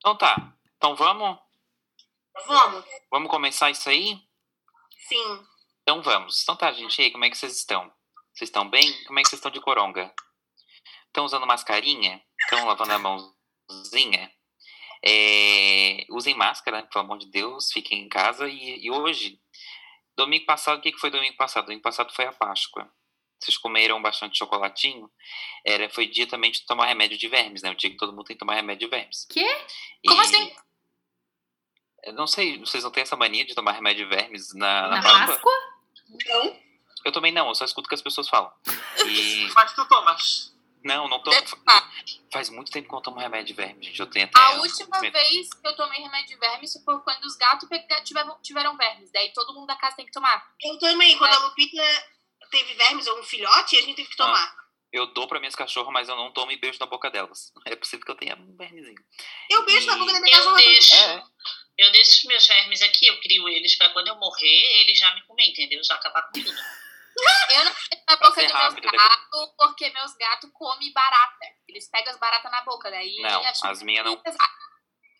Então tá. Então vamos? Vamos. Vamos começar isso aí? Sim. Então vamos. Então tá, gente. E aí, como é que vocês estão? Vocês estão bem? Como é que vocês estão de coronga? Estão usando mascarinha? Estão lavando a mãozinha? É, usem máscara, pelo amor de Deus, fiquem em casa. E, e hoje, domingo passado, o que que foi domingo passado? Domingo passado foi a Páscoa. Vocês comeram bastante chocolatinho? Era, foi dia também de tomar remédio de vermes, né? O dia que todo mundo tem que tomar remédio de vermes. Quê? Como E- assim? Eu não sei, vocês não têm essa mania de tomar remédio de vermes na, na Na Páscoa? Não. Eu também não, eu só escuto o que as pessoas falam. E. Mas tu tomas. Não, não tomar. Faz muito tempo que eu não tomo remédio de verme, gente. Eu tenho até. A última medo. vez que eu tomei remédio de vermes foi quando os gatos tiveram, tiveram vermes. Daí todo mundo da casa tem que tomar. Eu também. Quando a Lupita teve vermes ou um filhote, a gente teve que tomar. Eu dou pra minhas cachorras, mas eu não tomo e beijo na boca delas. É possível que eu tenha um vermezinho. Eu beijo na boca da minha Eu cachorra. deixo, É. eu deixo os meus vermes aqui, eu crio eles pra quando eu morrer, eles já me comer, entendeu? Já acabar com tudo. Eu não beijo na boca dos meus né? gatos, porque meus gatos comem barata. Eles pegam as baratas na boca. Daí Não, as minhas não. muito pesado.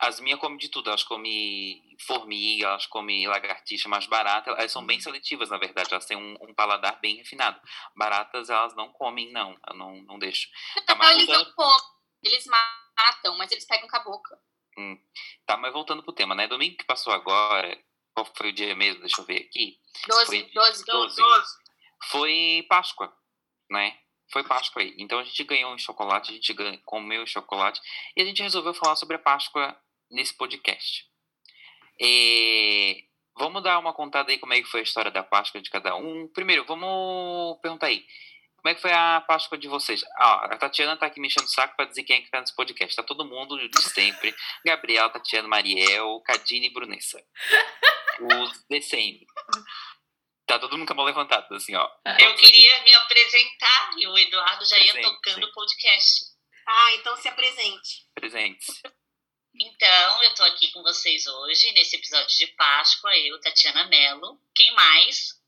As minhas comem de tudo. Elas comem formiga, elas comem lagartixa, mas baratas, elas são bem seletivas, na verdade. Elas têm um, um paladar bem refinado. Baratas, elas não comem, não. Eu não, não deixo. Tá, Não, eles voltando, não comem. Eles matam, mas eles pegam com a boca. tá, mas voltando pro tema, né? Domingo que passou agora, qual foi o dia mesmo? Deixa eu ver aqui. 12, Foi 12, 12. Doze. Doze. foi Páscoa, né? Foi Páscoa aí. Então a gente ganhou um chocolate, a gente ganha- comeu chocolate e a gente resolveu falar sobre a Páscoa nesse podcast. É, Vamos dar uma contada aí como é que foi a história da Páscoa de cada um. Primeiro, vamos perguntar aí. Como é que foi a Páscoa de vocês? Ah, a Tatiana tá aqui me enchendo o saco pra dizer quem é que tá nesse podcast. Tá todo mundo de sempre. Gabriel, Tatiana, Mariel, Cadine e Brunessa. Os DCM. Tá todo mundo com a mão levantada, assim, ó. Eu queria me apresentar e o Eduardo já ia Presente, tocando o podcast. Ah, então se apresente. Presentes. Então, eu tô aqui com vocês hoje, nesse episódio de Páscoa, eu, Tatiana Mello. Quem mais?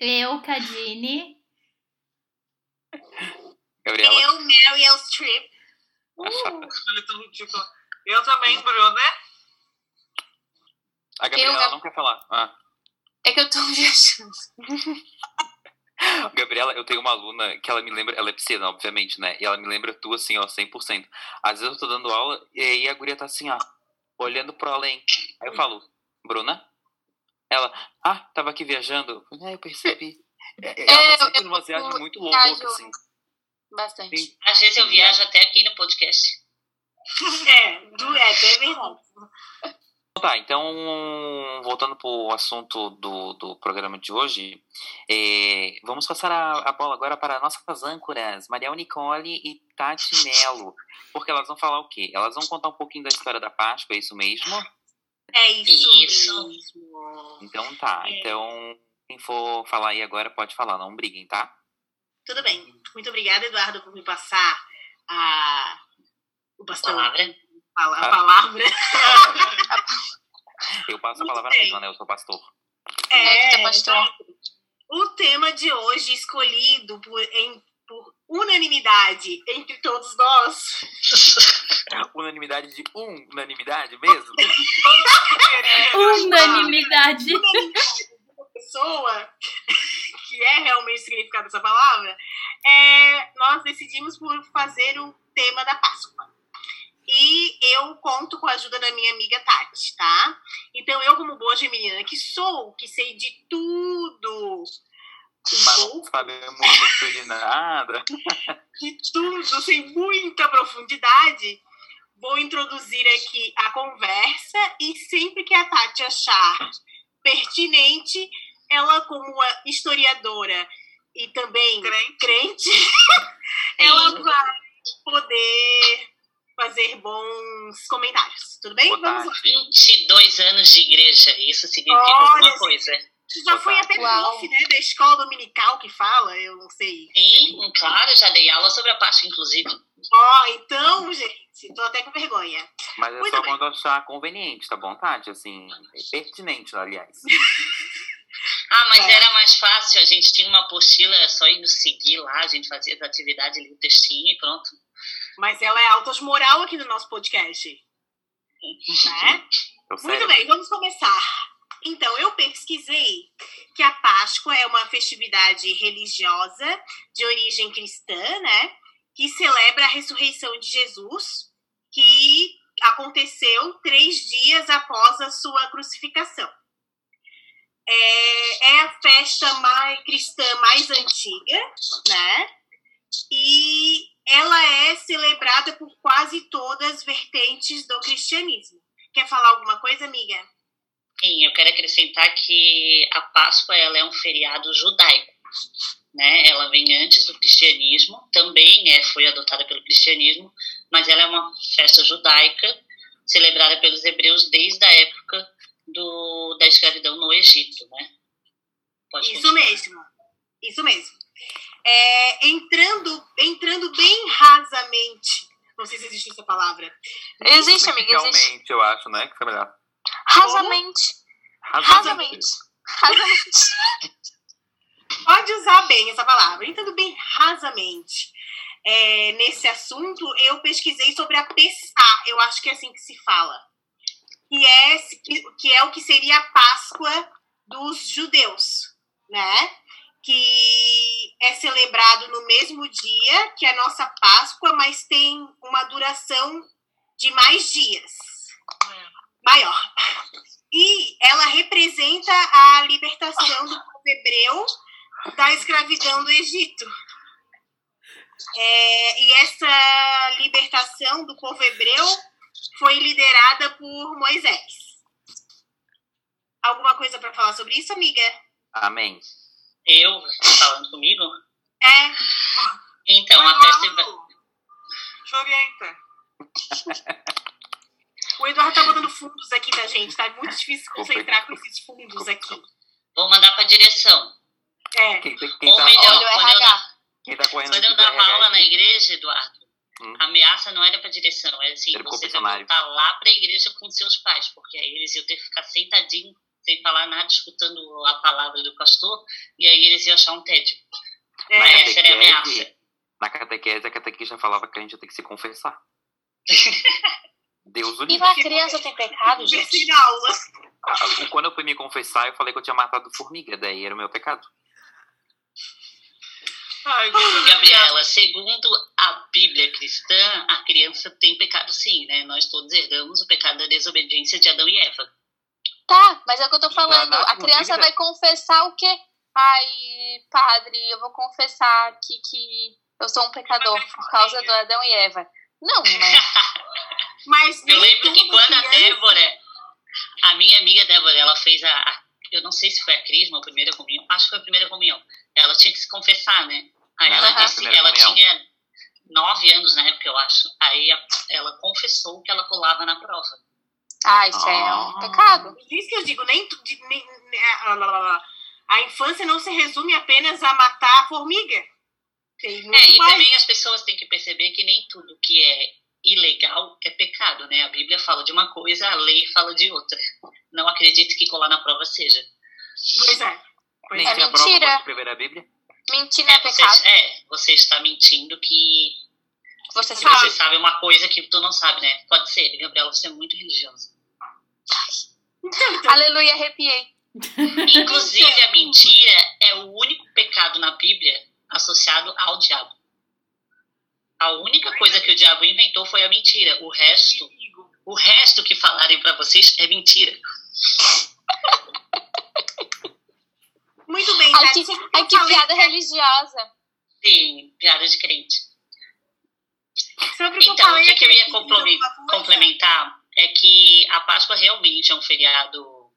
Eu, Cadine. Gabriela? Eu, Meryl Streep. É ridículo. Eu também, Bruno, né? A Gabriela Eu- não quer falar. Ah. É que eu tô viajando. Gabriela, eu tenho uma aluna que ela me lembra, ela é piscina, obviamente, né? E ela me lembra tu, assim, ó, 100%. Às vezes eu tô dando aula e aí a guria tá assim, ó, olhando pro além. Aí eu falo, Bruna? Ela, ah, tava aqui viajando. Ah, eu percebi. É, É, ela tá eu- sempre numa eu viagem muito viajo. louca, assim. Bastante. Sim. Às vezes eu viajo até aqui no podcast. É, do, é, é verdade. Então tá, então, voltando pro assunto do, do programa de hoje, é, vamos passar a, a bola agora para nossas âncoras, Mariel Nicole e Tati Mello. Porque elas vão falar o quê? Elas vão contar um pouquinho da história da Páscoa, é isso mesmo? É isso, Isso. mesmo. Então tá, É. então quem for falar aí agora pode falar, não briguem, tá? Tudo bem. Muito obrigada, Eduardo, por me passar a... o bastão. Palavra. A, a Ah. palavra. Eu passo a palavra bem. mesmo, né? Eu sou pastor. É, que tá pastor. então, o tema de hoje, escolhido por, em, por unanimidade entre todos nós, Unanimidade de um, unanimidade mesmo? Unanimidade. unanimidade de uma pessoa, que é realmente o significado dessa palavra, é, nós decidimos por fazer o tema da Páscoa. E eu conto com a ajuda da minha amiga Tati, tá? Então, eu, como boa geminiana que sou, que sei de tudo, Mas não pouco sabe muito de nada. de tudo, sem muita profundidade, vou introduzir aqui a conversa e sempre que a Tati achar pertinente, ela, como uma historiadora e também Crente. crente, ela vai poder fazer bons comentários. Tudo bem? Boa Vamos lá. tarde. 22 anos de igreja, isso significa Olha, alguma coisa. Você já foi até prof, né, da escola dominical que fala, eu não sei. Sim, claro, já dei aula sobre a Páscoa, inclusive. Ó, então, gente, tô até com vergonha. Mas é Muito só bem. quando achar conveniente, tá bom, Tati? Assim, é pertinente, aliás. Ah, mas É. era mais fácil, a gente tinha uma apostila, era só ir nos seguir lá, a gente fazia as atividades ali, o textinho e pronto. Mas ela é altas moral aqui no nosso podcast. Né? Eu Muito bem, vamos começar. Então, eu pesquisei que a Páscoa é uma festividade religiosa de origem cristã, né? Que celebra a ressurreição de Jesus, que aconteceu três dias após a sua crucificação. É, é a festa mais cristã mais antiga, né? E ela é celebrada por quase todas as vertentes do cristianismo. Quer falar alguma coisa, amiga? Sim, eu quero acrescentar que a Páscoa ela é um feriado judaico. Né? Ela vem antes do cristianismo, também é, foi adotada pelo cristianismo, mas ela é uma festa judaica celebrada pelos hebreus desde a época do, da escravidão no Egito. Né? Pode Isso continuar. mesmo. Isso mesmo. É, entrando, entrando bem rasamente. Não sei se existe essa palavra. Existe, amiga, existe. Eu acho, né? Que foi melhor. Rasamente. Rasamente. Rasamente. Pode usar bem essa palavra. Entrando bem rasamente é, nesse assunto, eu pesquisei sobre a Pessá. Eu acho que é assim que se fala. Que é, que é o que seria a Páscoa dos judeus, né? Que é celebrado no mesmo dia que a nossa Páscoa, mas tem uma duração de mais dias. Maior. E ela representa a libertação do povo hebreu da escravidão do Egito. É, e essa libertação do povo hebreu foi liderada por Moisés. Alguma coisa para falar sobre isso, amiga? Amém. Eu, falando comigo? É. Então, a festa. Te orienta. O Eduardo tá botando fundos aqui da gente, tá muito difícil se concentrar com esses fundos aqui. Vou mandar para direção. É. Quem, quem Ou tá, melhor, o quando eu, quem tá correndo quando eu dava RH aula na igreja, Eduardo, Hum. a ameaça não era para direção, era assim, Era você vai voltar lá para a igreja com seus pais, porque aí eles iam ter que ficar sentadinho, sem falar nada, escutando a palavra do pastor, e aí eles iam achar um tédio. é. Mas essa era a catequese, ameaça. na catequese, a catequista falava que a gente ia ter que se confessar. Deus o E livre. uma criança tem pecado, gente? na aula. Ah, Quando eu fui me confessar, eu falei que eu tinha matado formiga, daí era o meu pecado. Ai, Gabriela. Gabriela, segundo a Bíblia cristã, a criança tem pecado sim, né? Nós todos herdamos o pecado da desobediência de Adão e Eva. Tá, mas é o que eu tô falando. A criança vai confessar o quê? Ai, padre, eu vou confessar aqui que eu sou um pecador por causa do Adão e Eva. Não, né? Mas Eu lembro que quando a Débora, a minha amiga Débora, ela fez a, a- eu não sei se foi a crisma ou a primeira comunhão, acho que foi a primeira comunhão. Ela tinha que se confessar, né? Aí ela disse, ela comunhão. tinha nove anos na época, eu acho. Aí a- ela confessou que ela colava na prova. Ah, isso é um Ah. pecado. Por isso que eu digo, nem, nem- nem- ah, a infância não se resume apenas a matar a formiga. Tem muito É, e mais. também as pessoas têm que perceber que nem tudo que é ilegal é pecado, né? A Bíblia fala de uma coisa, a lei fala de outra. Não acredite que colar na prova seja. Pois é. Pois Nem é. prova mentira. escrever a Bíblia. Mentir não é É, você, pecado. é, você está mentindo que Você sabe. você sabe uma coisa que tu não sabe, né? Pode ser, Gabriela, você é muito religiosa. Aleluia, arrepiei. Inclusive, a mentira é o único pecado na Bíblia associado ao diabo. A única coisa que o diabo inventou foi a mentira. O resto, o resto que falarem pra vocês é mentira. Muito bem, Ai, que, ai, que piada religiosa. Sim, piada de crente. sobre Então, o que, que eu ia complementar é que a Páscoa realmente é um feriado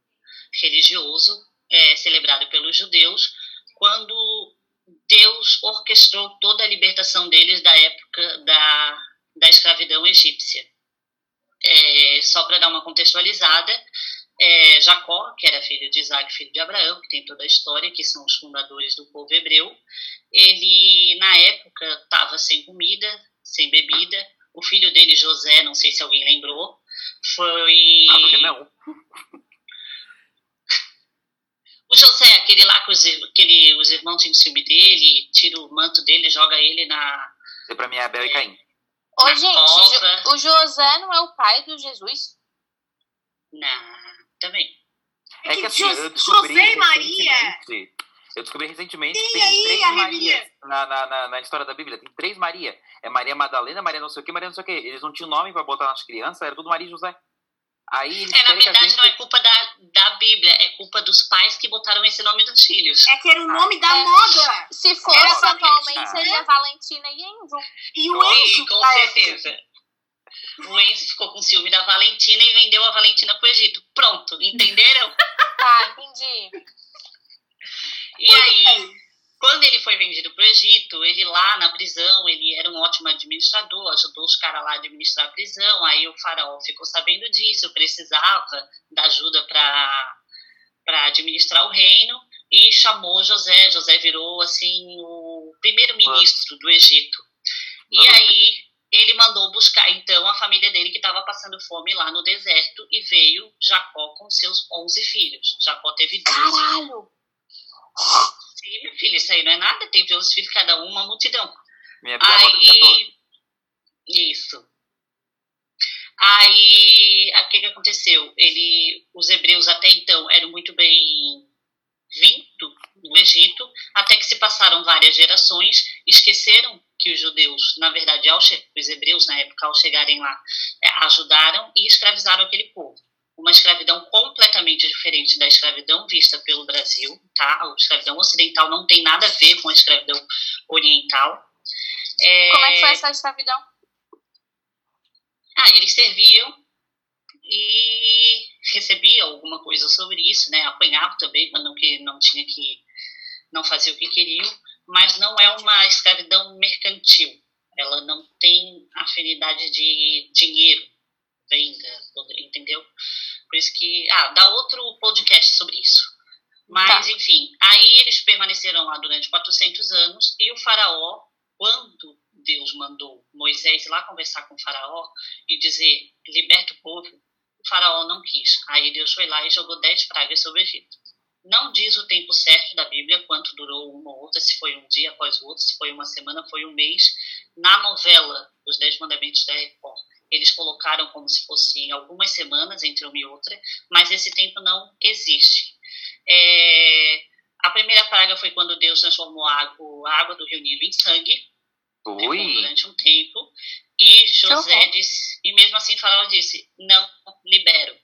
religioso, é, celebrado pelos judeus, quando Deus orquestrou toda a libertação deles da época da, da escravidão egípcia. É, só para dar uma contextualizada, é, Jacó, que era filho de Isaac, filho de Abraão, que tem toda a história, que são os fundadores do povo hebreu, ele, na época, estava sem comida, sem bebida. O filho dele, José, não sei se alguém lembrou, foi. Ah, porque não. O José, aquele lá que os, aquele, os irmãos tinham ciúme dele, tira o manto dele, joga ele na. Isso pra mim é Abel e Caim. Ô, Na gente, cova. O José não é o pai do Jesus? Não, também. É que assim, Jos- eu descobri José e Maria. recentemente. Eu descobri recentemente que Tem aí três Marias na, na, na, na história da Bíblia. Tem três Maria. É Maria Madalena, Maria não sei o que, Maria não sei o que. Eles não tinham nome pra botar nas crianças, era tudo Maria e José. Aí É, na verdade, gente... não é culpa da, da Bíblia, é culpa dos pais que botaram esse nome nos filhos. É que era o nome da É. moda. Se fosse Nossa, atualmente, seria Valentina e Enzo. E o Sim, Enzo, com da época. certeza. O Enzo ficou com ciúme da Valentina e vendeu a Valentina pro Egito. Pronto, entenderam? Tá, entendi. E aí, quando ele foi vendido pro Egito, ele lá na prisão, ele era um ótimo administrador, ajudou os caras lá a administrar a prisão. Aí o faraó ficou sabendo disso, precisava da ajuda para para administrar o reino e chamou José. José virou assim o primeiro-ministro do Egito. E aí ele mandou buscar então a família dele que estava passando fome lá no deserto e veio Jacó com seus 11 filhos. Jacó teve 12 Caralho! Sim, meu filho, isso aí não é nada. Tem 12 filhos, cada um uma multidão. Minha bisavó tem 14. Aí. Isso. Aí, o que, que aconteceu? Ele, os hebreus até então eram muito bem vindo no Egito, até que se passaram várias gerações, esqueceram que os judeus, na verdade, os hebreus na época, ao chegarem lá, é, ajudaram e escravizaram aquele povo. Uma escravidão completamente diferente da escravidão vista pelo Brasil, tá? A escravidão ocidental não tem nada a ver com a escravidão oriental. É, Como é que foi essa escravidão? ah, eles serviam e recebiam alguma coisa sobre isso, né? Apanhavam também, quando não, que não tinha que não fazer o que queriam, mas não é uma escravidão mercantil. Ela não tem afinidade de dinheiro, venda, entendeu? Por isso que ah, dá outro podcast sobre isso. Mas Tá. enfim, aí eles permaneceram lá durante 400 anos e o faraó, quando Deus mandou Moisés lá conversar com o faraó e dizer, liberta o povo, o faraó não quis. Aí Deus foi lá e jogou dez pragas sobre o Egito. Não diz o tempo certo da Bíblia, quanto durou uma ou outra, se foi um dia após o outro, se foi uma semana, foi um mês. Na novela Os Dez Mandamentos da Record, eles colocaram como se fossem algumas semanas entre uma e outra, mas esse tempo não existe. É, a primeira praga foi quando Deus transformou a água, a água do rio Nilo em sangue, Ui, durante um tempo. E José disse, e mesmo assim Faraó disse, não libero.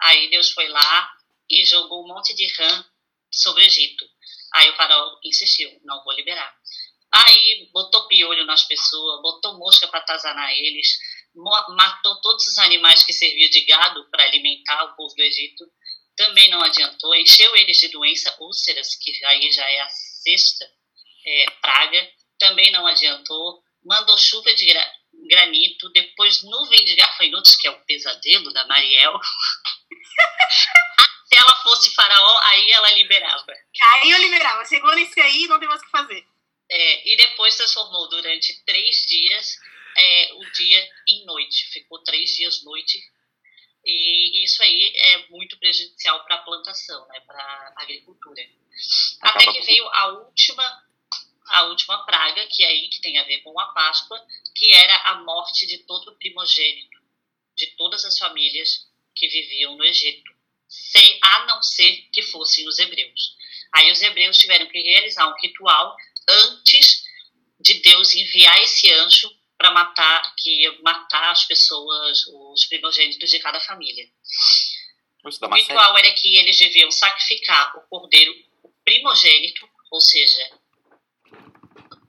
Aí Deus foi lá e jogou um monte de rã sobre o Egito. Aí o Faraó insistiu, não vou liberar. Aí botou piolho nas pessoas, botou mosca para atazanar eles, matou todos os animais que serviam de gado para alimentar o povo do Egito. Também não adiantou, encheu eles de doença, úlceras, que aí já é a sexta é, praga. Também não adiantou, mandou chuva de gra- granito, depois nuvem de gafanhotos, que é o pesadelo da Mariel. Se ela fosse faraó, aí ela liberava. Aí eu liberava. Chegou nesse aí, não tem mais o que fazer. É, e depois transformou durante três dias é, o dia em noite. Ficou três dias noite. E isso aí é muito prejudicial para a plantação, né, para a agricultura. Até que veio a última, a última praga, que é aí que tem a ver com a Páscoa, que era a morte de todo o primogênito, de todas as famílias que viviam no Egito, sem, a não ser que fossem os hebreus. Aí os hebreus tiveram que realizar um ritual antes de Deus enviar esse anjo para matar, que ia matar as pessoas, os primogênitos de cada família. isso O uma série. ritual era que eles deviam sacrificar o cordeiro primogênito, ou seja,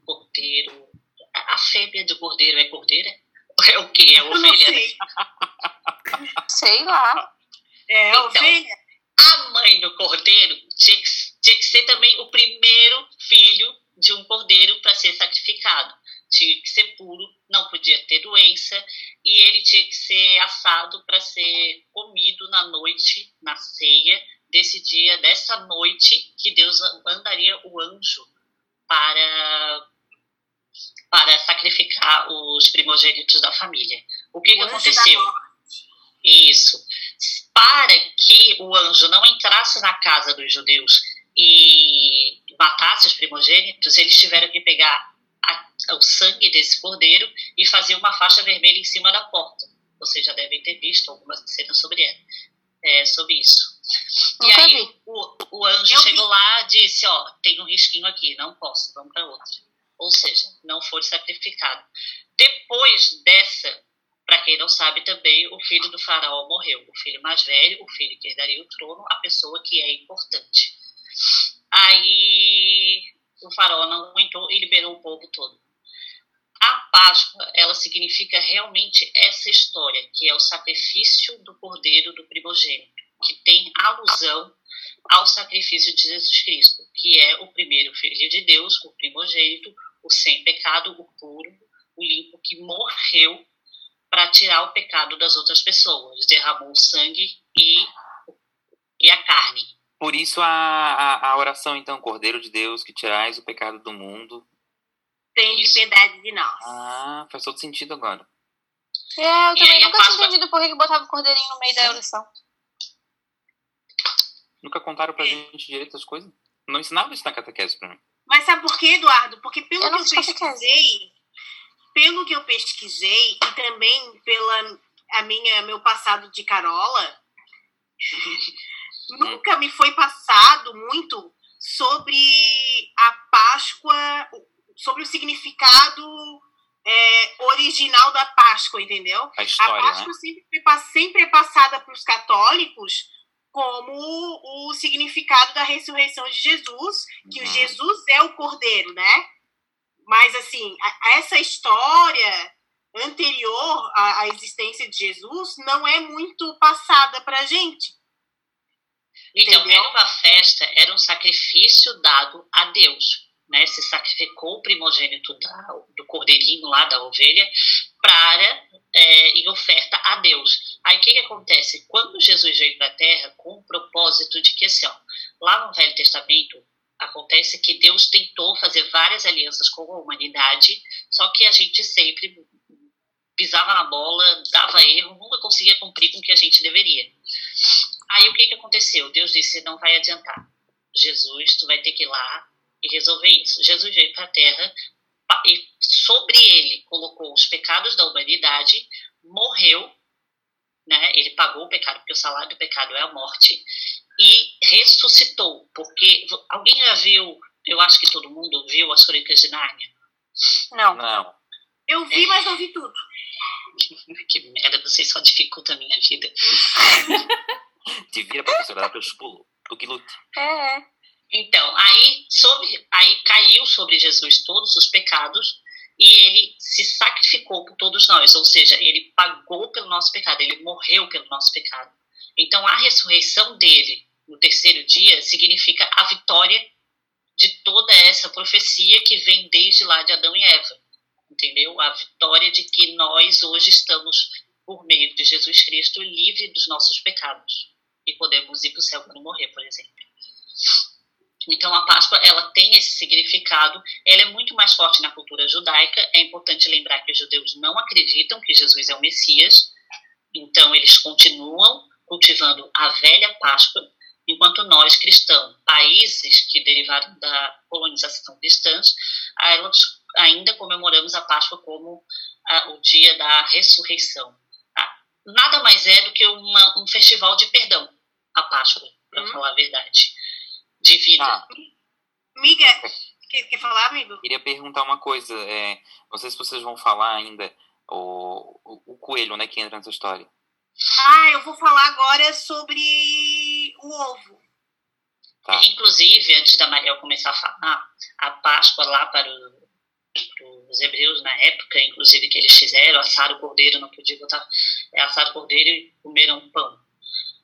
cordeiro. A fêmea do cordeiro é cordeira? É o quê? É ovelha? né? sei. Sei lá. É, Então. ovelha. A mãe do cordeiro tinha que, tinha que ser também o primeiro filho de um cordeiro para ser sacrificado. Tinha que ser puro, não podia ter doença, e ele tinha que ser assado para ser comido na noite, na ceia desse dia, dessa noite, que Deus mandaria o anjo para, para sacrificar os primogênitos da família. O que, O que aconteceu? Isso. Para que o anjo não entrasse na casa dos judeus e matasse os primogênitos, eles tiveram que pegar o sangue desse cordeiro e fazia uma faixa vermelha em cima da porta. Vocês já devem ter visto algumas cenas sobre, ela, é, sobre isso. E Nunca aí vi. o, o anjo Eu vi. chegou lá e disse, ó, tem um risquinho aqui, não posso, vamos para outra. Ou seja, não foi sacrificado. Depois dessa, para quem não sabe também, o filho do faraó morreu. O filho mais velho, o filho que herdaria o trono, a pessoa que é importante. Aí o faraó não aguentou e liberou o povo todo. Páscoa, ela significa realmente essa história, que é o sacrifício do cordeiro do primogênito, que tem alusão ao sacrifício de Jesus Cristo, que é o primeiro filho de Deus, o primogênito, o sem pecado, o puro, o limpo, que morreu para tirar o pecado das outras pessoas, derramou o sangue e, e a carne. Por isso a, a, a oração, então, Cordeiro de Deus, que tirais o pecado do mundo. De piedade de nós. Ah, faz todo sentido agora. É, eu E também nunca tinha Páscoa- entendido por que botava o cordeirinho no meio da oração. Nunca contaram pra gente direito as coisas? Não ensinaram isso na catequese pra mim. Mas sabe por quê, Eduardo? Porque pelo Eu que eu fiz catequese. pesquisei, pelo que eu pesquisei e também pela a minha meu passado de Carola, nunca me foi passado muito sobre a Páscoa, sobre o significado é, original da Páscoa, entendeu? A A história, né? Páscoa sempre, foi pa- sempre é passada para os católicos como o significado da ressurreição de Jesus, que o Uhum. Jesus é o Cordeiro, né? Mas, assim, a- a essa história anterior à, à existência de Jesus não é muito passada para gente. Então, Entendeu? era uma festa, era um sacrifício dado a Deus. Né? Se sacrificou o primogênito da- do cordeirinho lá da ovelha para é, em oferta a Deus. Aí o que, que acontece? Quando Jesus veio para a Terra com o propósito de que assim, ó, lá no Velho Testamento acontece que Deus tentou fazer várias alianças com a humanidade, só que a gente sempre pisava na bola, dava erro, nunca conseguia cumprir com o que a gente deveria. Aí o que, que aconteceu? Deus disse: não vai adiantar. Jesus, tu vai ter que ir lá e resolver isso. Jesus veio para a terra e sobre ele colocou os pecados da humanidade, morreu, né? Ele pagou o pecado, porque o salário do pecado é a morte, e ressuscitou. Porque alguém já viu, eu acho que todo mundo viu as Crônicas de Nárnia. Não. Não. Eu vi, mas não vi tudo. Que merda, vocês só dificultam a minha vida. Te vira, professora, dá teus pulos. Tu que lute. É, é. Então, aí, sobre, aí caiu sobre Jesus todos os pecados e ele se sacrificou por todos nós, ou seja, ele pagou pelo nosso pecado, ele morreu pelo nosso pecado. Então, a ressurreição dele no terceiro dia significa a vitória de toda essa profecia que vem desde lá de Adão e Eva, entendeu? A vitória de que nós hoje estamos, por meio de Jesus Cristo, livre dos nossos pecados e podemos ir para o céu quando morrer, por exemplo. Então a Páscoa ela tem esse significado, ela é muito mais forte na cultura judaica. É importante lembrar que os judeus não acreditam que Jesus é o Messias, então eles continuam cultivando a velha Páscoa, enquanto nós cristãos, países que derivaram da colonização cristãs, ainda comemoramos a Páscoa como o dia da ressurreição. Nada mais é do que uma, um festival de perdão, a Páscoa, para Hum. falar a verdade, de vida. Ah, Amiga, quer, quer falar, amigo? queria perguntar uma coisa. É, não sei se vocês vão falar ainda o, o, o coelho, né, que entra nessa história. Ah, eu vou falar agora sobre o ovo. Tá. Inclusive, antes da Mariel começar a falar, a Páscoa lá para, o- para os hebreus na época, inclusive que eles fizeram, assaram o cordeiro, não podia botar, é, assaram o cordeiro e comeram pão.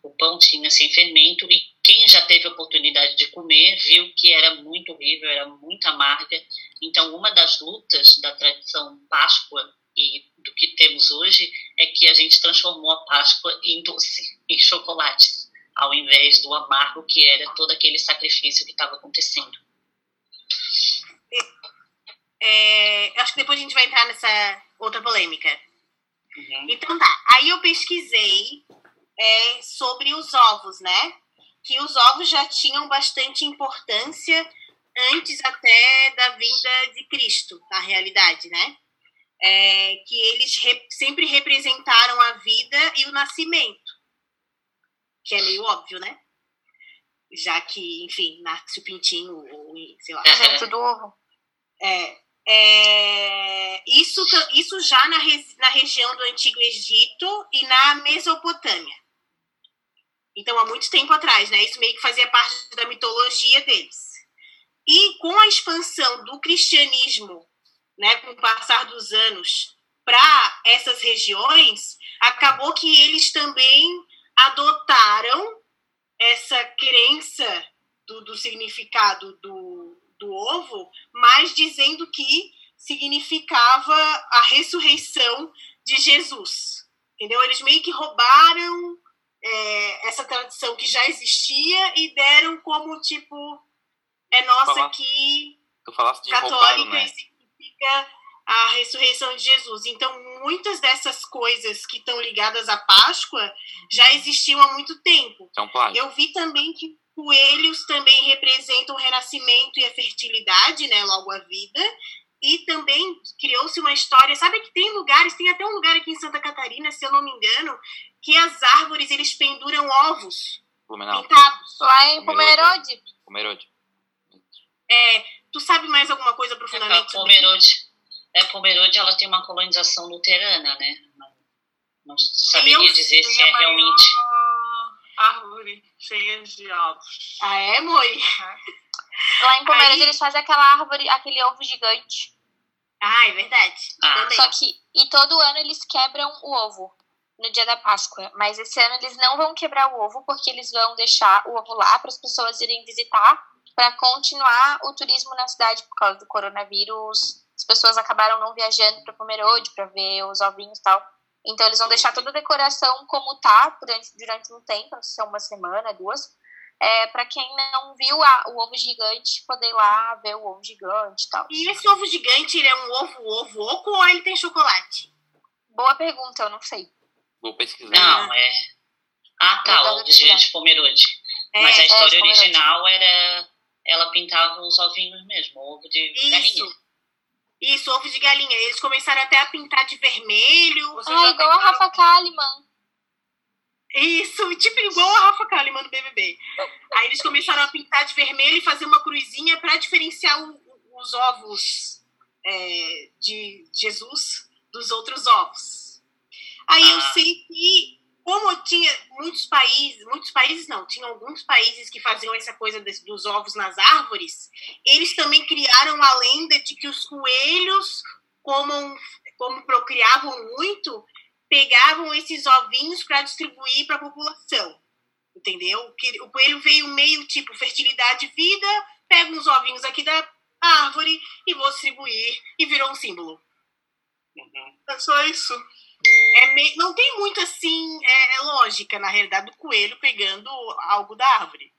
O pão tinha sem fermento e quem já teve oportunidade de comer viu que era muito horrível, era muito amarga. Então, uma das lutas da tradição Páscoa e do que temos hoje é que a gente transformou a Páscoa em doce, em chocolates ao invés do amargo que era todo aquele sacrifício que estava acontecendo. É, eu acho que depois a gente vai entrar nessa outra polêmica. Uhum. Então tá, aí eu pesquisei é, sobre os ovos, né? Que os ovos já tinham bastante importância antes até da vinda de Cristo, na realidade, né? É, que eles re sempre representaram a vida e o nascimento, que é meio óbvio, né? Já que, enfim, nasce o pintinho, ou sei lá. Dentro do ovo. É, é, isso, isso já na, na região do Antigo Egito e na Mesopotâmia. Então, há muito tempo atrás, né? Isso meio que fazia parte da mitologia deles. E com a expansão do cristianismo, né, com o passar dos anos, para essas regiões, acabou que eles também adotaram essa crença do, do significado do, do ovo, mas dizendo que significava a ressurreição de Jesus. Entendeu? Eles meio que roubaram é, essa tradição que já existia e deram como tipo é nossa aqui católica né? e significa a ressurreição de Jesus. Então, muitas dessas coisas que estão ligadas à Páscoa já existiam há muito tempo. É. Eu vi também que coelhos também representam o renascimento e a fertilidade, né, logo a vida. E também criou-se uma história, sabe que tem lugares, tem até um lugar aqui em Santa Catarina, se eu não me engano, que as árvores eles penduram ovos Blumenau. pintados. Lá em Pomerode. Pomerode. É, tu sabe mais alguma coisa profundamente sobre isso? Pomerode, é, Pomerode ela tem uma colonização luterana, né? Não, não saberia Eu dizer se é realmente. árvore cheia de ovos. Ah, é, Moi? Lá em Pomerode Aí- eles fazem aquela árvore, aquele ovo gigante. Ah, é verdade. Ah. Só que, e todo ano eles quebram o ovo no dia da Páscoa. Mas esse ano eles não vão quebrar o ovo, porque eles vão deixar o ovo lá para as pessoas irem visitar, para continuar o turismo na cidade por causa do coronavírus. As pessoas acabaram não viajando para Pomerode para ver os ovinhos e tal. Então eles vão deixar toda a decoração como tá durante, durante um tempo, não sei se é uma semana, duas. É, para quem não viu a- o ovo gigante, poder ir lá ver o ovo gigante e tal. E esse ovo gigante, ele é um ovo, ovo oco ou ele tem chocolate? Boa pergunta, eu não sei. Vou pesquisar. Não, é. Ah, tá, o tava de, de Pomerode. É, Mas a história de Pomerode. original era. Ela pintava os ovinhos mesmo, ovo de Isso. galinha. Isso, ovo de galinha. Eles começaram até a pintar de vermelho. Ah, igual a Rafa Kalimann. Isso, tipo igual a Rafa Kalimann do BBB. Aí eles começaram a pintar de vermelho e fazer uma cruzinha para diferenciar o- os ovos é, de Jesus dos outros ovos. Aí eu Ah. sei que, como tinha muitos países, muitos países não, tinha alguns países que faziam essa coisa desse- dos ovos nas árvores, eles também criaram a lenda de que os coelhos, como, como procriavam muito, pegavam esses ovinhos para distribuir para a população. Entendeu? Que o coelho veio meio tipo fertilidade e vida, pega uns ovinhos aqui da árvore e vou distribuir e virou um símbolo. Uhum. É só isso. É me- Não tem muito assim é, é lógica, na realidade, do coelho pegando algo da árvore.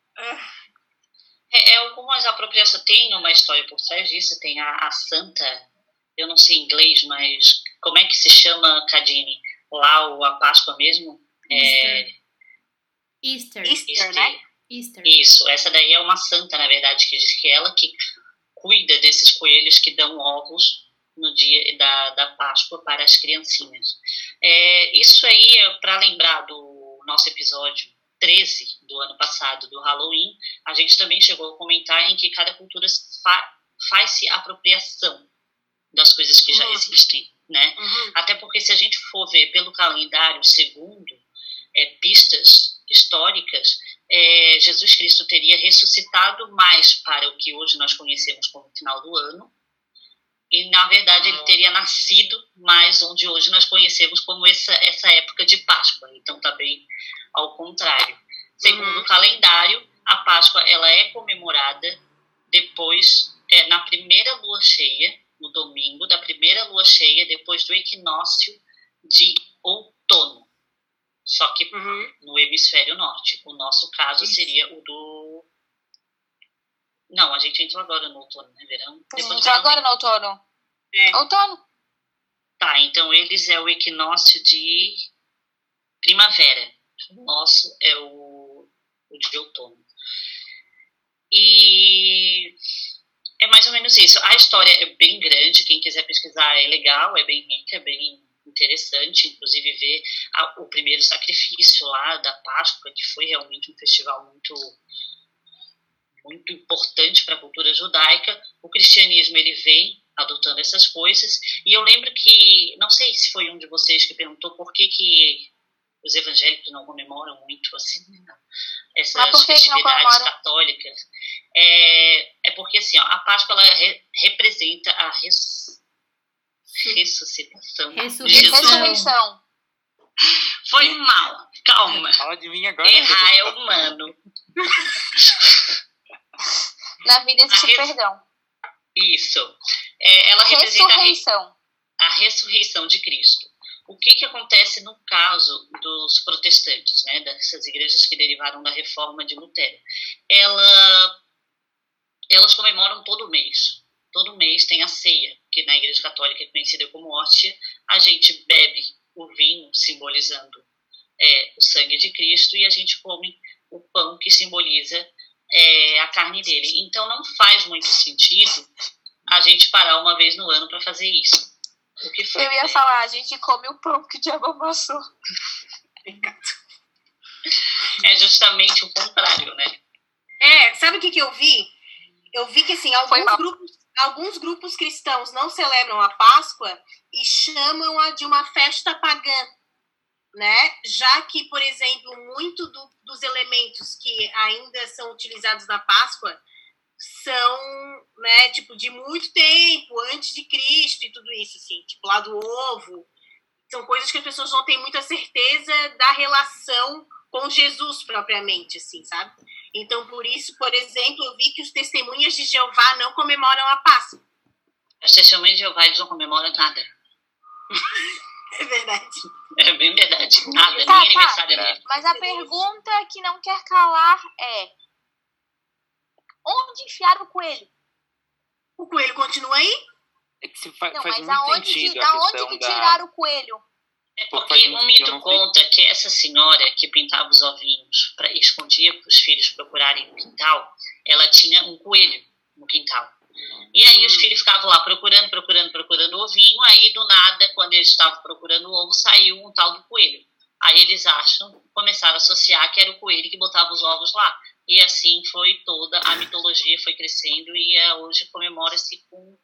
É, é algumas apropriações. Tem uma história por trás disso, tem a, a santa, eu não sei inglês, mas como é que se chama, Cadine? Lá o, a Páscoa mesmo? É, Easter. Easter, né? Easter. Isso, essa daí é uma santa, na verdade, que diz que é ela que cuida desses coelhos que dão ovos no dia da, da Páscoa para as criancinhas. É, isso aí é para lembrar do nosso episódio 13 do ano passado, do Halloween, a gente também chegou a comentar em que cada cultura fa faz-se apropriação das coisas que já Uhum. existem, né? Uhum. Até porque se a gente for ver pelo calendário segundo é, pistas históricas, é, Jesus Cristo teria ressuscitado mais para o que hoje nós conhecemos como final do ano, e na verdade ele Ah. teria nascido mais onde hoje nós conhecemos como essa, essa época de Páscoa. Então tá bem ao contrário. Segundo Uhum. o calendário, a Páscoa ela é comemorada depois é, na primeira lua cheia, no domingo da primeira lua cheia, depois do equinócio de outono. Só que Uhum. no hemisfério norte. O nosso caso Isso. seria o do. Não, a gente entrou agora no outono, né? Verão. Gente Depois entrou agora no outono. É. Outono. Tá, então eles é o equinócio de primavera. O nosso é o, o de outono. E mais ou menos isso. A história é bem grande, quem quiser pesquisar é legal, é bem rica, é bem interessante, inclusive ver a, o primeiro sacrifício lá da Páscoa, que foi realmente um festival muito muito importante para a cultura judaica. O cristianismo ele vem adotando essas coisas e eu lembro que não sei se foi um de vocês que perguntou por que que os evangélicos não comemoram muito assim né, essas festividades católicas. É, é porque assim, ó, a Páscoa ela re, representa a res, ressuscitação. Ressurreição. Foi mal, calma. Fala de mim agora. Errar é humano. Na vida existe res... perdão. Isso. É, ela representa ressurreição. A, a ressurreição de Cristo. O que, que acontece no caso dos protestantes, né, dessas igrejas que derivaram da reforma de Lutero? Ela, elas comemoram todo mês. Todo mês tem a ceia, que na igreja católica é conhecida como hóstia. A gente bebe o vinho, simbolizando é, o sangue de Cristo, e a gente come o pão, que simboliza é, a carne dele. Então não faz muito sentido a gente parar uma vez no ano para fazer isso. O que foi, Eu ia né? falar, a gente come o pão que o diabo amassou. É justamente o contrário, né? É, sabe o que, que eu vi? Eu vi que assim, alguns grupos, alguns grupos cristãos não celebram a Páscoa e chamam-a de uma festa pagã né? Já que, por exemplo, muito do, dos elementos que ainda são utilizados na Páscoa são, né, tipo, de muito tempo, antes de Cristo e tudo isso, assim, tipo, lá do ovo. São coisas que as pessoas não têm muita certeza da relação com Jesus propriamente, assim, sabe? Então, por isso, por exemplo, eu vi que os testemunhas de Jeová não comemoram a Páscoa. As testemunhas de Jeová, eles não comemoram nada. É verdade. É bem verdade. Nada, Tá, nem aniversário tá. dele. Mas a pergunta que não quer calar é: onde enfiaram o coelho? O coelho continua aí? É que se fa Não, faz mas muito aonde, sentido que, a aonde questão que da... tiraram o coelho? É faz porque o eu mito conta que essa senhora que pintava os ovinhos para escondia para os filhos procurarem no quintal, ela tinha um coelho no quintal. E aí os filhos ficavam lá procurando, procurando, procurando o ovinho. Aí do nada, quando eles estavam procurando o ovo, saiu um tal do coelho. Aí eles acham, começaram a associar que era o coelho que botava os ovos lá. E assim foi toda a mitologia, foi crescendo e é, hoje comemora-se com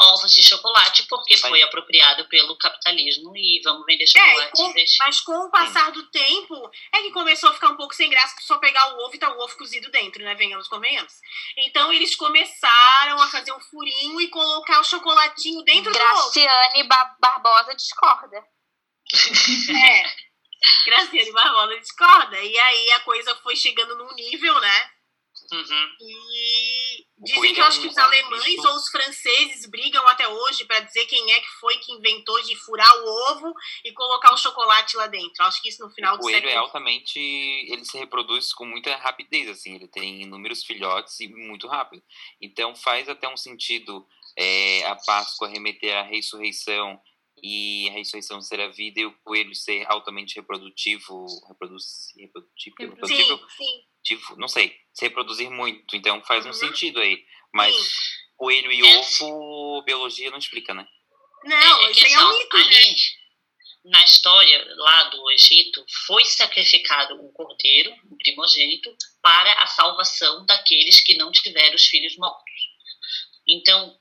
ovos de chocolate, porque Mas- foi apropriado pelo capitalismo e vamos vender É, chocolate com- em vez mas com o passar do tempo, é que começou a ficar um pouco sem graça só pegar o ovo e tá o ovo cozido dentro, né? Venhamos, convenhamos. Então eles começaram a fazer um furinho e colocar o chocolatinho dentro do ovo. Graciane Ba- Barbosa discorda. É. Graciane Barbosa discorda. E aí a coisa foi chegando num nível, né? Uhum. E dizem que é eu acho que os é alemães ou os franceses brigam até hoje para dizer quem é que foi que inventou de furar o ovo e colocar o chocolate lá dentro. Acho que isso no final O do coelho é século altamente. Ele se reproduz com muita rapidez, assim. Ele tem inúmeros filhotes e muito rápido. Então faz até um sentido é, a Páscoa remeter à ressurreição e a ressurreição ser a vida e o coelho ser altamente reprodutivo. Reproduz, reprodutivo, reprodutivo, Sim, sim. Tipo, não sei, se reproduzir muito. Então faz um Uhum. sentido aí. Mas Sim. coelho e É. ovo, biologia não explica, né? Não, é, é que é assim, um mito, ali na história lá do Egito foi sacrificado um cordeiro, um primogênito, para a salvação daqueles que não tiveram os filhos mortos. Então,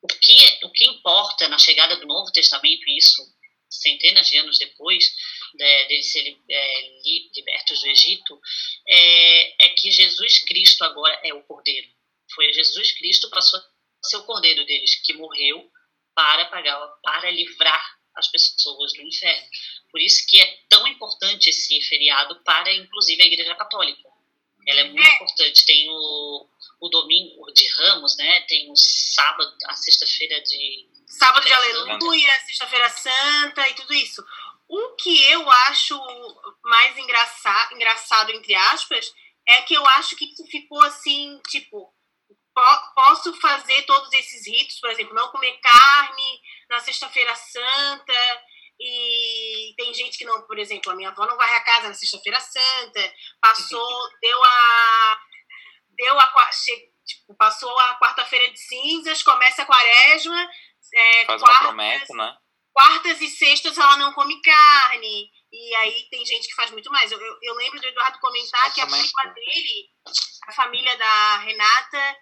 o que, o que importa na chegada do Novo Testamento, isso centenas de anos depois de, deles serem é, li- libertos do Egito, é, é que Jesus Cristo agora é o cordeiro. Foi Jesus Cristo passou a ser o cordeiro deles, que morreu para pagar, para livrar as pessoas do inferno. Por isso que é tão importante esse feriado para, inclusive, a Igreja Católica. Ela é muito É. importante. Tem o, o domingo de Ramos, né? Tem o sábado, a sexta-feira de Sábado de Aleluia, Sexta-feira Santa e tudo isso. O que eu acho mais engraçado, engraçado, entre aspas, é que eu acho que isso ficou assim, tipo, po- posso fazer todos esses ritos, por exemplo, não comer carne na Sexta-feira Santa. E tem gente que não, por exemplo, a minha avó não vai à casa na Sexta-feira Santa, passou, deu a. Deu a. Tipo, passou a quarta-feira de cinzas, começa a quaresma, é, Faz uma quartas, promessa, né? Quartas e sextas ela não come carne. E aí tem gente que faz muito mais. Eu, eu, eu lembro do Eduardo comentar que a prima dele, a família da Renata,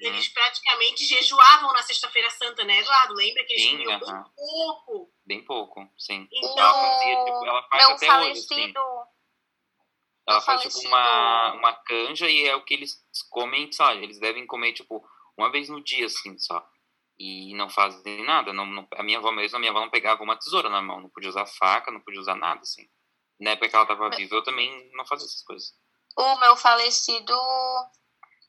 Uhum. eles praticamente jejuavam na sexta-feira santa, né, Eduardo? Lembra que eles Sim, comiam aham. muito pouco. Bem pouco, sim. Então, Ela fazia, tipo, ela faz até hoje, assim. falecido. Ela meu faz, tipo, uma, uma canja e é o que eles comem, sabe? Eles devem comer, tipo, uma vez no dia, assim, só. E não fazem nada. Não, não- a minha avó mesmo, a minha avó não pegava uma tesoura na mão. Não podia usar faca, não podia usar nada, assim. Na época que ela tava viva, eu também não fazia essas coisas. O meu falecido,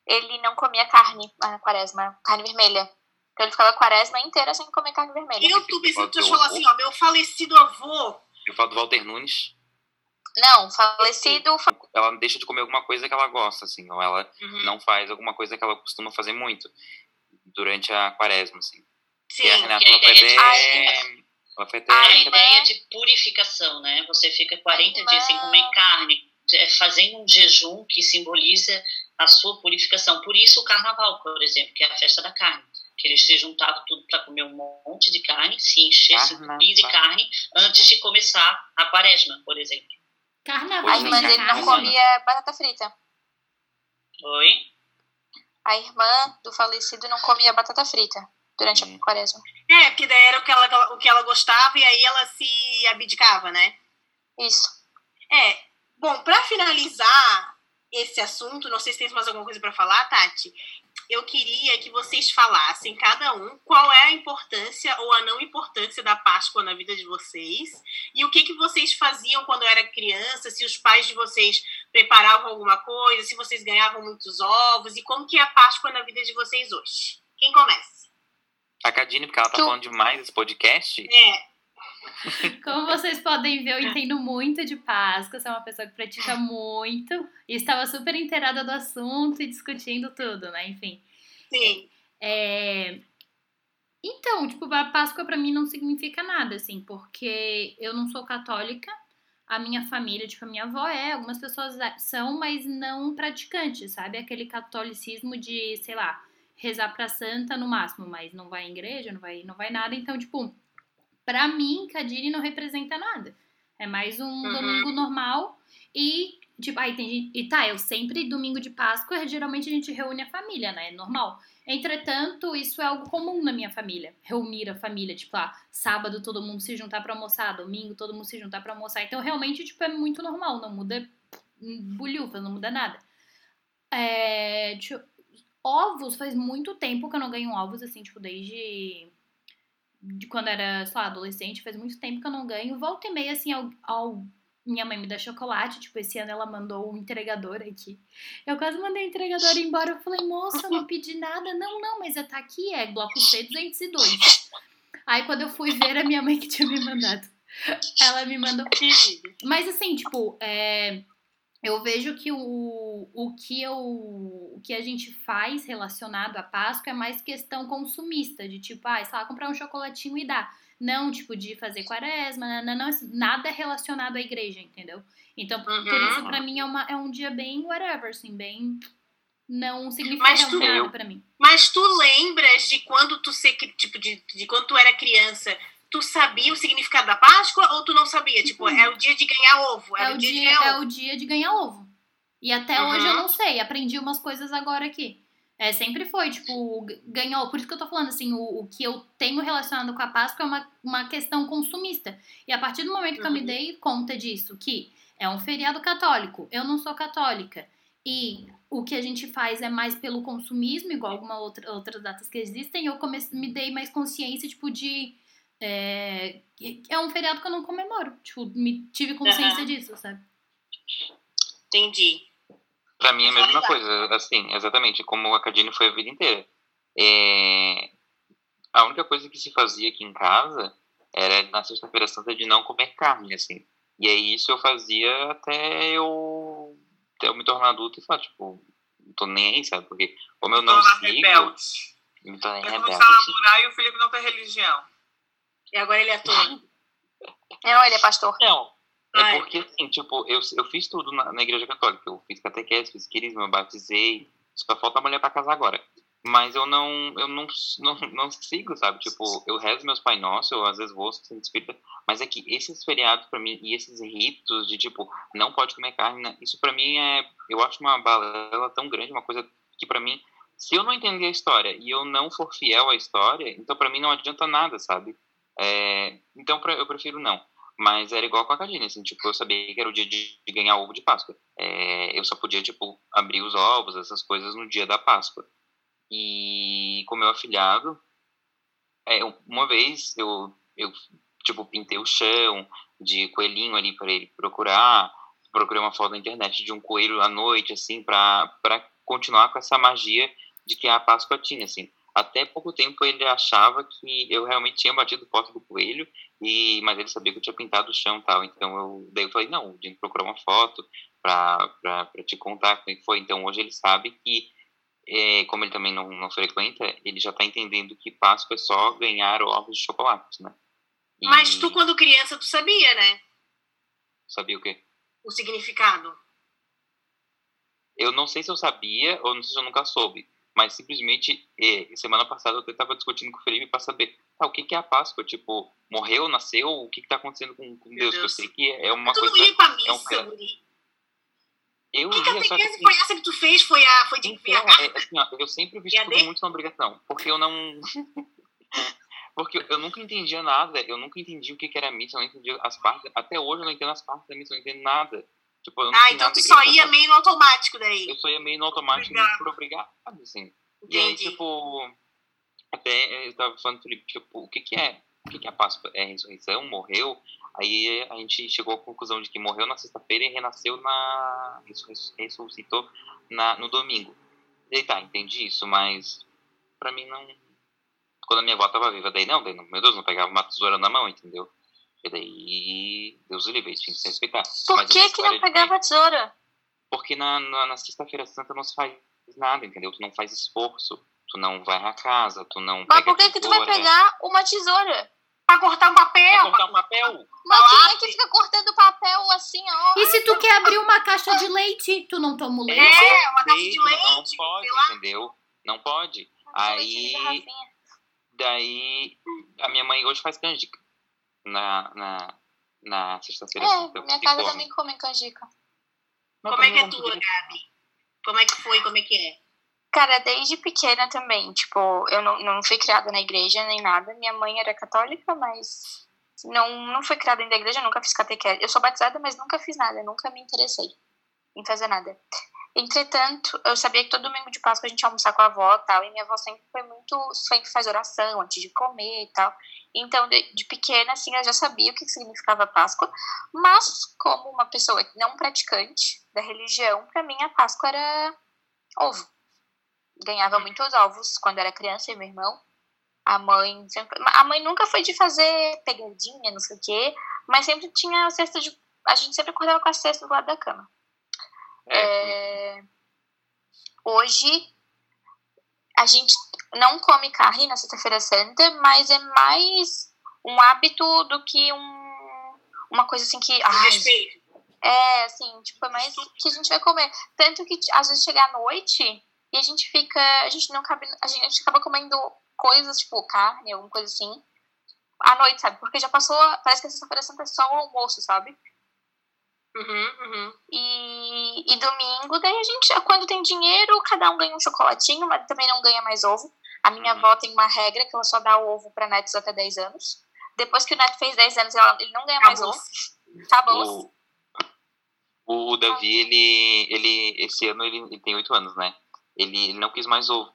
ele não comia carne na quaresma, carne vermelha. Então ele ficava a quaresma inteira sem comer carne vermelha. eu, tu, falou o- assim, ó, meu falecido avô. Eu falo do Walter Nunes, Não, falecido. fa- ela deixa de comer alguma coisa que ela gosta, assim. Ou ela Uhum. não faz alguma coisa que ela costuma fazer muito durante a quaresma, assim. Sim. E a Renata, E a ela foi ideia de-. Ela foi até... A ideia de purificação, né? Você fica 40 irmã- dias sem comer carne, é, fazendo um jejum que simboliza a sua purificação. Por isso o carnaval, por exemplo, que é a festa da carne. Que eles se juntavam tudo para comer um monte de carne, se encher, se Carnaval. entupir de carne, antes de começar a quaresma, por exemplo. Carnaval A irmã de dele não comia batata frita. Oi? A irmã do falecido não comia batata frita durante Hum. a quaresma. É, porque daí era o que, ela, o que ela gostava e aí ela se abdicava, né? Isso. É. Bom, pra finalizar esse assunto, não sei se tem mais alguma coisa pra falar, Tati. Eu queria que vocês falassem, cada um, qual é a importância ou a não importância da Páscoa na vida de vocês e o que, que vocês faziam quando era criança, se os pais de vocês preparavam alguma coisa, se vocês ganhavam muitos ovos e como que é a Páscoa na vida de vocês hoje. Quem começa? A Cadine, porque ela tá Tu- falando demais desse podcast. É, Como vocês podem ver, eu entendo muito de Páscoa, sou uma pessoa que pratica muito e estava super inteirada do assunto e discutindo tudo, né? Enfim. sim. É, Então, tipo, a Páscoa pra mim não significa nada, assim, porque eu não sou católica, a minha família, tipo, a minha avó é, algumas pessoas são, mas não praticantes, sabe? Aquele catolicismo de, sei lá, rezar pra santa no máximo, mas não vai à igreja, não vai, não vai nada. Então, tipo, pra mim, Cadine não representa nada. É mais um Uhum. domingo normal e, tipo, aí tem gente. E tá, eu sempre, domingo de Páscoa, geralmente a gente reúne a família, né? É normal. Entretanto, isso é algo comum na minha família. Reunir a família, tipo, ah, sábado todo mundo se juntar pra almoçar, domingo todo mundo se juntar pra almoçar. Então, realmente, tipo, é muito normal, não muda bulhufa, não muda nada. É, eu- ovos, faz muito tempo que eu não ganho ovos, assim, tipo, desde de quando era, sei lá, adolescente, faz muito tempo que eu não ganho. Volta e meia, assim, ao, ao- minha mãe me dá chocolate, tipo, esse ano ela mandou um entregador aqui. Eu quase mandei o entregador embora, eu falei, moça, eu não pedi nada. Não, não, mas tá aqui, é bloco C 202. Aí quando eu fui ver, a minha mãe que tinha me mandado. Ela me mandou. Mas assim, tipo, é, eu vejo que o, o, que eu, o que a gente faz relacionado à Páscoa é mais questão consumista, de tipo, ah, sei lá, comprar um chocolatinho e dar. Não, tipo, de fazer quaresma, não, não, nada relacionado à igreja, entendeu? Então, por Uhum. isso, pra mim, é, uma, é um dia bem whatever, assim, bem. Não significa Mas tu- nada pra mim. Mas tu lembras de quando tu se, tipo de, de quando tu era criança, tu sabia o significado da Páscoa ou tu não sabia? Tipo, é o dia de ganhar ovo, era É o, dia, dia, de ganhar é ovo. o dia de ganhar ovo. E até Uhum. hoje eu não sei. Aprendi umas coisas agora aqui. É, sempre foi, tipo, ganhou. Por isso que eu tô falando, assim, o, o que eu tenho relacionado com a Páscoa é uma, uma questão consumista. E a partir do momento que eu me Uhum. dei conta disso, que é um feriado católico, eu não sou católica, e o que a gente faz é mais pelo consumismo, igual algumas outra, outras datas que existem, eu comecei, me dei mais consciência, tipo, de. É, é um feriado que eu não comemoro. Tipo, me, tive consciência Aham. disso, sabe? Entendi. Pra mim é a mesma coisa, assim, exatamente, como a Cadine foi a vida inteira. É, A única coisa que se fazia aqui em casa era na sexta-feira santa de não comer carne, assim. E aí isso eu fazia até eu, até eu me tornar adulto e falar, tipo, não tô nem aí, sabe? Porque como eu não sigo, rebelde. me tornei Vai rebelde. começar a namorar e o Felipe não tem religião. E agora ele é ator. Não, ele é pastor. Não, é porque, assim, tipo, eu, eu fiz tudo na, na igreja católica. Eu fiz catequese, fiz quirismo, eu batizei. Só falta a mulher pra casar agora. mas eu não, eu não, não, não sigo, sabe? Tipo, eu rezo meus Pai Nosso, eu às vezes vou sem espírita, mas é que esses feriados para mim e esses ritos de tipo, não pode comer carne, né? isso para mim é, eu acho uma balela tão grande, uma coisa que para mim, se eu não entender a história e eu não for fiel à história, então para mim não adianta nada, sabe? É, então pra, eu prefiro não. Mas era igual com a Cadine, assim, tipo, eu sabia que era o dia de, de ganhar ovo de Páscoa. É, eu só podia, tipo, abrir os ovos, essas coisas no dia da Páscoa. E com meu afilhado, é, uma vez eu, eu, tipo, pintei o chão de coelhinho ali para ele procurar, procurei uma foto na internet de um coelho à noite, assim, para continuar com essa magia de que a Páscoa tinha, assim. Até pouco tempo ele achava que eu realmente tinha batido foto do coelho, e mas ele sabia que eu tinha pintado o chão e tal. Então eu, daí eu falei, não, o Dino procurou uma foto para te contar como foi. Então hoje ele sabe que, é, como ele também não, não frequenta, ele já está entendendo que Páscoa é só ganhar ovos de chocolate, né? E... Mas tu, quando criança, tu sabia, né? Sabia o quê? O significado. Eu não sei se eu sabia ou não sei se eu nunca soube mas simplesmente eh, semana passada eu estava discutindo com o Felipe para saber ah, o que, que é a Páscoa, tipo, morreu, nasceu, o que está acontecendo com, com Deus? Deus? Eu sei que é uma tu coisa. Tu não ia pra missa, é um... Eu que ia, só que assim, foi essa que tu fez? Foi a foi de então, é, assim, ó, eu sempre vi tudo muito na obrigação, porque eu não porque eu nunca entendia nada, eu nunca entendi o que, que era missa, eu não entendi as partes, até hoje eu não entendo as partes da missa, eu não entendo nada. Tipo, ah, então tu só ia meio no automático daí. Eu só ia meio no automático obrigado. por obrigado, assim. Entendi. E aí, tipo, até eu tava falando, Felipe, tipo, o que que é? O que que é a Páscoa? É a ressurreição? Morreu? Aí a gente chegou à conclusão de que morreu na sexta-feira e renasceu na... ressuscitou na, no domingo. E aí tá, entendi isso, mas pra mim não... Quando a minha avó tava viva, daí não, daí, meu Deus, não pegava uma tesoura na mão, entendeu? E daí, Deus o livre, tinha que se respeitar. Por Mas que que não pegava tesoura? Porque na, na, na Sexta-feira Santa não se faz nada, entendeu? Tu não faz esforço, tu não vai à casa, tu não Mas por que que tu vai pegar uma tesoura? Pra cortar um papel. Pra cortar um papel. Mas quem é que fica cortando papel assim, ó? E se tu quer abrir uma caixa de leite, tu não toma o leite? É, uma caixa de leite. Não pode, entendeu? Não pode. Aí, daí, a minha mãe hoje faz canjica na, na, na sexta-feira. É, minha casa também come canjica. Como é que é tua, Gabi? Como é que foi? Como é que é? Cara, desde pequena também, tipo, eu não, não fui criada na igreja nem nada. Minha mãe era católica, mas não, não fui criada na igreja, nunca fiz catequese. Eu sou batizada, mas nunca fiz nada, nunca me interessei em fazer nada. Entretanto, eu sabia que todo domingo de Páscoa a gente ia almoçar com a avó e tal, e minha avó sempre foi muito, sempre faz oração antes de comer e tal. Então, de, de pequena, assim, eu já sabia o que significava Páscoa, mas como uma pessoa não praticante da religião, para mim a Páscoa era ovo. Ganhava muitos ovos quando era criança e meu irmão. A mãe sempre, a mãe nunca foi de fazer pegadinha, não sei o quê, mas sempre tinha a cesta de a gente sempre acordava com a cesta do lado da cama. É. É, hoje a gente não come carne na Sexta-feira Santa, mas é mais um hábito do que um, uma coisa assim que. Ai, é, assim, tipo, é mais que a gente vai comer. Tanto que às vezes chega à noite e a gente fica. A gente não cabe. A gente, a gente acaba comendo coisas, tipo, carne, alguma coisa assim, à noite, sabe? Porque já passou. Parece que a Sexta-feira Santa é só o almoço, sabe? Uhum, uhum. E, e domingo, daí a gente, quando tem dinheiro, cada um ganha um chocolatinho, mas também não ganha mais ovo. A minha uhum. avó tem uma regra que ela só dá ovo para netos até 10 anos. Depois que o neto fez 10 anos, ela, ele não ganha Acabou. mais ovo. Acabou. O, o Davi, ele, ele, esse ano, ele, ele tem 8 anos, né? Ele, ele não quis mais ovo.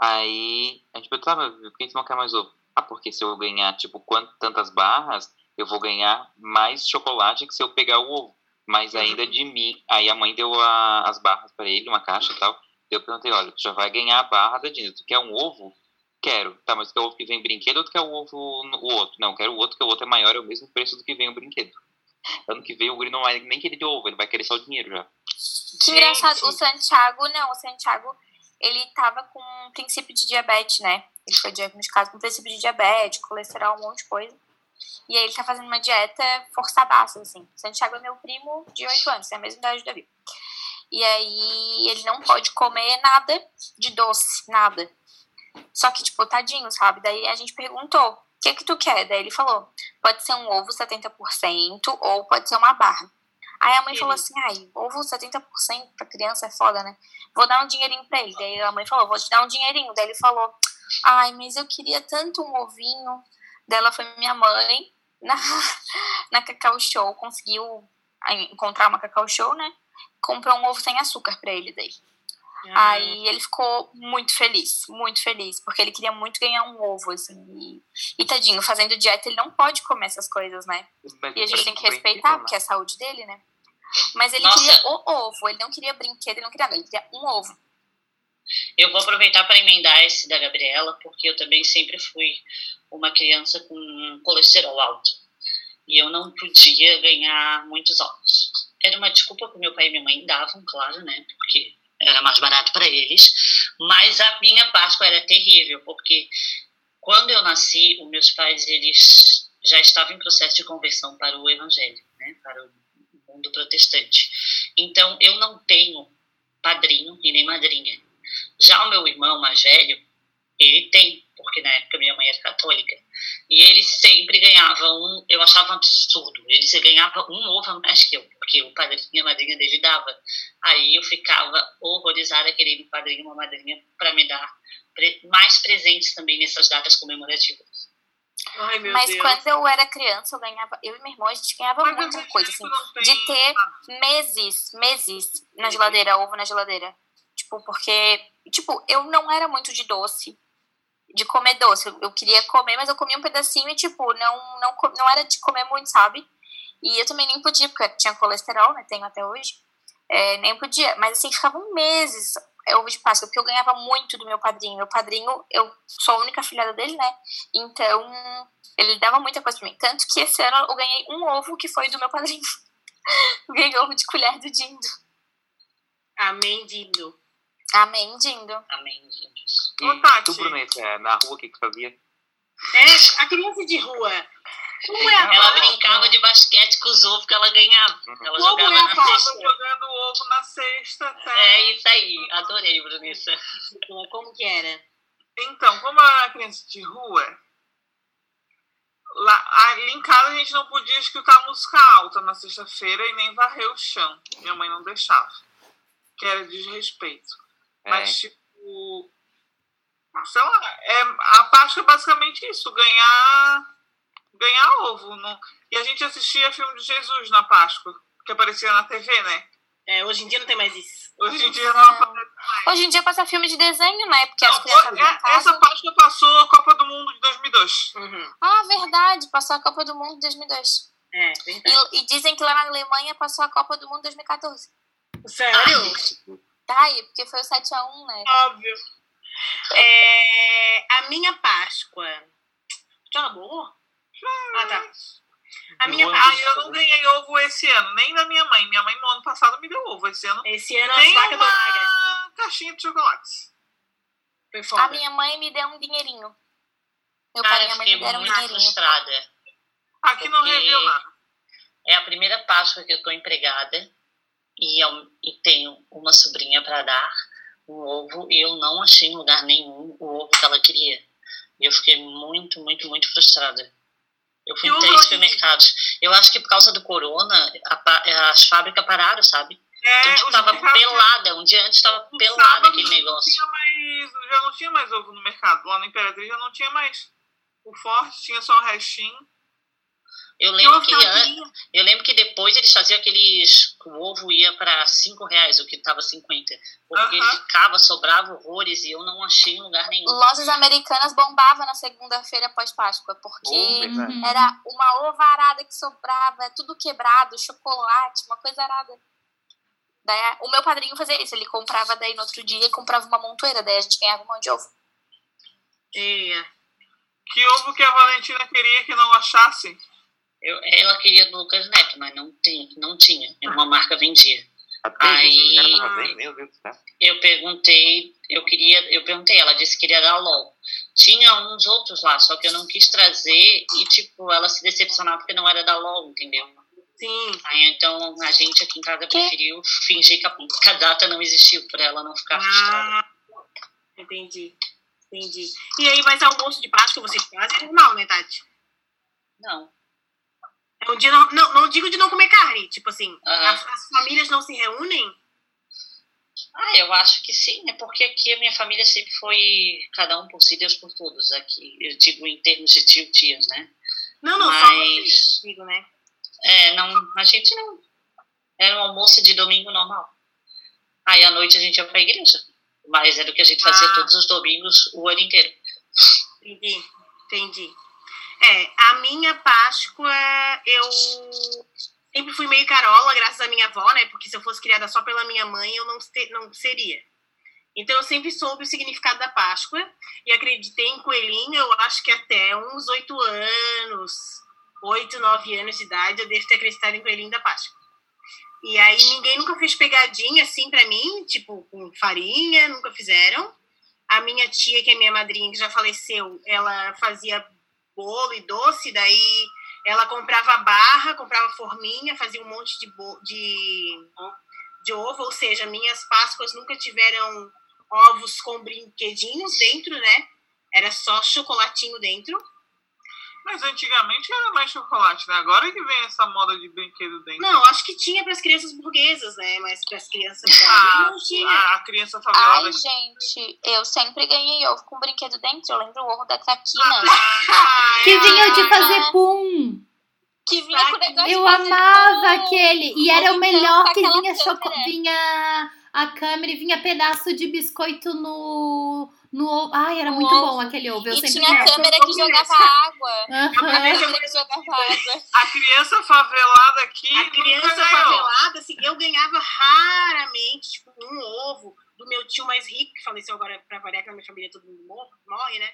Aí a gente perguntava, por que você não quer mais ovo? Ah, porque se eu ganhar, tipo, quantas tantas barras, eu vou ganhar mais chocolate que se eu pegar o ovo mas ainda de mim. Aí a mãe deu a, as barras para ele, uma caixa e tal. Eu perguntei, olha, tu já vai ganhar a barra da Disney. Tu quer um ovo? Quero. Tá, mas tu quer o ovo que vem brinquedo ou tu quer o ovo o outro? Não, quero o outro, que o outro é maior, é o mesmo preço do que vem o brinquedo. Ano que vem o guri não vai nem querer de ovo, ele vai querer só o dinheiro já. Que engraçado, o Santiago, não, o Santiago, ele tava com princípio de diabetes, né? Ele foi diagnosticado com princípio de diabetes, colesterol, um monte de coisa. E aí ele tá fazendo uma dieta forçadaça, assim. Santiago é meu primo de 8 anos, é a mesma idade do Davi. E aí ele não pode comer nada de doce, nada. Só que, tipo, tadinho, sabe? Daí a gente perguntou, o que que tu quer? Daí ele falou, pode ser um ovo 70% ou pode ser uma barra. Aí a mãe falou assim, ai, ovo 70% pra criança é foda, né? Vou dar um dinheirinho pra ele. Daí a mãe falou, vou te dar um dinheirinho. Daí ele falou, ai, mas eu queria tanto um ovinho. Dela foi minha mãe na, na Cacau Show, conseguiu encontrar uma Cacau Show, né? Comprou um ovo sem açúcar pra ele daí. Ah, Aí ele ficou muito feliz, muito feliz, porque ele queria muito ganhar um ovo, assim. E, e tadinho, fazendo dieta, ele não pode comer essas coisas, né? E a gente tem que respeitar, porque é a saúde dele, né? Mas ele Nossa. queria o ovo, ele não queria brinquedo, ele não queria nada, ele queria um ovo. Eu vou aproveitar para emendar esse da Gabriela, porque eu também sempre fui uma criança com colesterol alto. E eu não podia ganhar muitos ovos. Era uma desculpa que meu pai e minha mãe davam, claro, né? Porque era mais barato para eles. Mas a minha Páscoa era terrível, porque quando eu nasci, os meus pais eles já estavam em processo de conversão para o evangelho, né? Para o mundo protestante. Então eu não tenho padrinho e nem madrinha. Já o meu irmão mais velho, ele tem, porque na época minha mãe era católica. E ele sempre ganhava um, eu achava um absurdo. Ele se ganhava um ovo a mais que eu, porque o padrinho e a madrinha dele dava. Aí eu ficava horrorizada querendo um padrinho e uma madrinha para me dar mais presentes também nessas datas comemorativas. Ai, meu Mas Deus. quando eu era criança, eu ganhava, eu e meu irmão, a gente ganhava Mas muita coisa, assim. de ter nada. meses, meses na geladeira, ovo na geladeira. Tipo, porque, tipo, eu não era muito de doce, de comer doce. Eu, eu queria comer, mas eu comia um pedacinho e, tipo, não, não, não era de comer muito, sabe? E eu também nem podia, porque tinha colesterol, né? Tenho até hoje. É, nem podia. Mas, assim, ficavam meses é, ovo de Páscoa, porque eu ganhava muito do meu padrinho. Meu padrinho, eu sou a única filhada dele, né? Então, ele dava muita coisa pra mim. Tanto que esse ano eu ganhei um ovo que foi do meu padrinho. Ganhei ovo de colher do Dindo. Amém, Dindo. Amém, Dindo. Amém, índios. E Ô, Tati. tu, Brunete, é, na rua, o que que tu fazia? É, a criança de rua. Como é a Ela brincava de basquete com os ovos que ela ganhava. Uhum. Ela Como jogava é a na cesta. jogando ovo na cesta. Tá? É isso aí. Adorei, Brunissa. Como que era? Então, como eu era criança de rua, lá, ali em casa a gente não podia escutar música alta na sexta-feira e nem varrer o chão. Minha mãe não deixava. Que era desrespeito. É, Mas, tipo. Sei lá, é, a Páscoa é basicamente isso, ganhar, ganhar ovo. Não, e a gente assistia filme de Jesus na Páscoa, que aparecia na TV, né? É, hoje em dia não tem mais isso. Hoje em dia não. Hoje em dia passa filme de desenho, né? Porque as Não, crianças é- essa Páscoa passou a Copa do Mundo de 2002. Uhum. Ah, verdade. Passou a Copa do Mundo em 2002. É, verdade. E, e dizem que lá na Alemanha passou a Copa do Mundo em 2014. Sério? Tá aí, porque foi o 7x1, né? Óbvio. É, a minha Páscoa. Já acabou? Ah, tá. A minha Ah, eu não ganhei ovo esse ano, nem da minha mãe. Minha mãe no ano passado me deu ovo. Esse ano, Esse ano as nem magras. uma caixinha de chocolates. Foi foda. A minha mãe me deu um dinheirinho. Meu pai Cara, e eu minha mãe fiquei me deram um muito dinheirinho. frustrada. Aqui não reviu nada. É a primeira Páscoa que eu tô empregada e, eu, e tenho uma sobrinha para dar um ovo e eu não achei em lugar nenhum o ovo que ela queria. E eu fiquei muito, muito, muito frustrada. Eu fui em três supermercados. Eu acho que por causa do corona, a pa- as fábricas pararam, sabe? É, Então, tipo, tava pelada. Um dia antes tava no pelada aquele negócio. Mais, já não tinha mais ovo no mercado. Lá na Imperatriz já não tinha mais. O forte tinha só um restinho. Eu Eu lembro que eu lembro que depois eles faziam aqueles. O ovo ia para 5 reais, o que tava 50. Porque ficava, sobrava horrores e eu não achei em lugar nenhum. Lojas americanas bombavam na segunda-feira pós-Páscoa, porque Oh. Uhum. era uma ovarada que sobrava, tudo quebrado, chocolate, uma coisa arada. Daí, o meu padrinho fazia isso, ele comprava daí no outro dia e comprava uma montoeira, daí a gente ganhava um monte de ovo. É. Que ovo que a Valentina queria que não achasse? Eu, ela queria do Lucas Neto, mas não, tem, não tinha. Nenhuma marca vendia. Até Aí- do céu. Eu perguntei, eu queria, eu perguntei, ela disse que queria da LOL. Tinha uns outros lá, só que eu não quis trazer e, tipo, ela se decepcionava porque não era da LOL, entendeu? Sim. Aí, então a gente aqui em casa Que? preferiu fingir que a, que a data não existiu pra ela não ficar frustrada. Ah, entendi. Entendi. E aí, mas almoço de Páscoa vocês fazem é normal, né, Tati? Não. Um dia não, não, não digo de não comer carne, tipo assim, Aham. as, as famílias não se reúnem? Ah, eu acho que sim, é porque aqui a minha família sempre foi cada um por si, Deus por todos. Aqui, eu digo em termos de tio, tias, né? Não, não, só Mas- vocês, digo, né? É, não, a gente não. Era um almoço de domingo normal. Aí à noite a gente ia pra igreja. Mas era o que a gente fazia Ah. todos os domingos, o ano inteiro. Entendi, entendi. É, a minha Páscoa, eu sempre fui meio carola, graças à minha avó, né? Porque se eu fosse criada só pela minha mãe, eu não, se- não seria. Então eu sempre soube o significado da Páscoa e acreditei em coelhinho, eu acho que até uns oito anos, oito, nove anos de idade, eu devo ter acreditado em coelhinho da Páscoa. E aí ninguém nunca fez pegadinha assim pra mim, tipo com farinha, nunca fizeram. A minha tia, que é minha madrinha, que já faleceu, ela fazia bolo e doce, daí ela comprava barra, comprava forminha, fazia um monte de, de, de ovo, ou seja, minhas Páscoas nunca tiveram ovos com brinquedinhos dentro, né? Era só chocolatinho dentro. Mas antigamente era mais chocolate, né? Agora que vem essa moda de brinquedo dentro. Não, acho que tinha para as crianças burguesas, né? Mas para as crianças Ah, não tinha. a, a criança favelada. Ai, gente, eu sempre ganhei ovo com brinquedo dentro. Eu lembro o ovo da Traquina. Ah, Que é. vinha de fazer pum. que vinha com o negócio Eu de fazer amava pão. aquele. E era o então melhor com que vinha, choco... vinha a câmera e vinha pedaço de biscoito no. No ovo. Ai, era No muito ovo. bom aquele ovo. Eu E sempre tinha a câmera que jogava criança. água. Aham. A câmera que jogava água. A criança favelada aqui. A criança favelada, assim, eu ganhava raramente, tipo, um ovo do meu tio mais rico, que faleceu agora pra variar, que na minha família todo mundo morre, morre, né?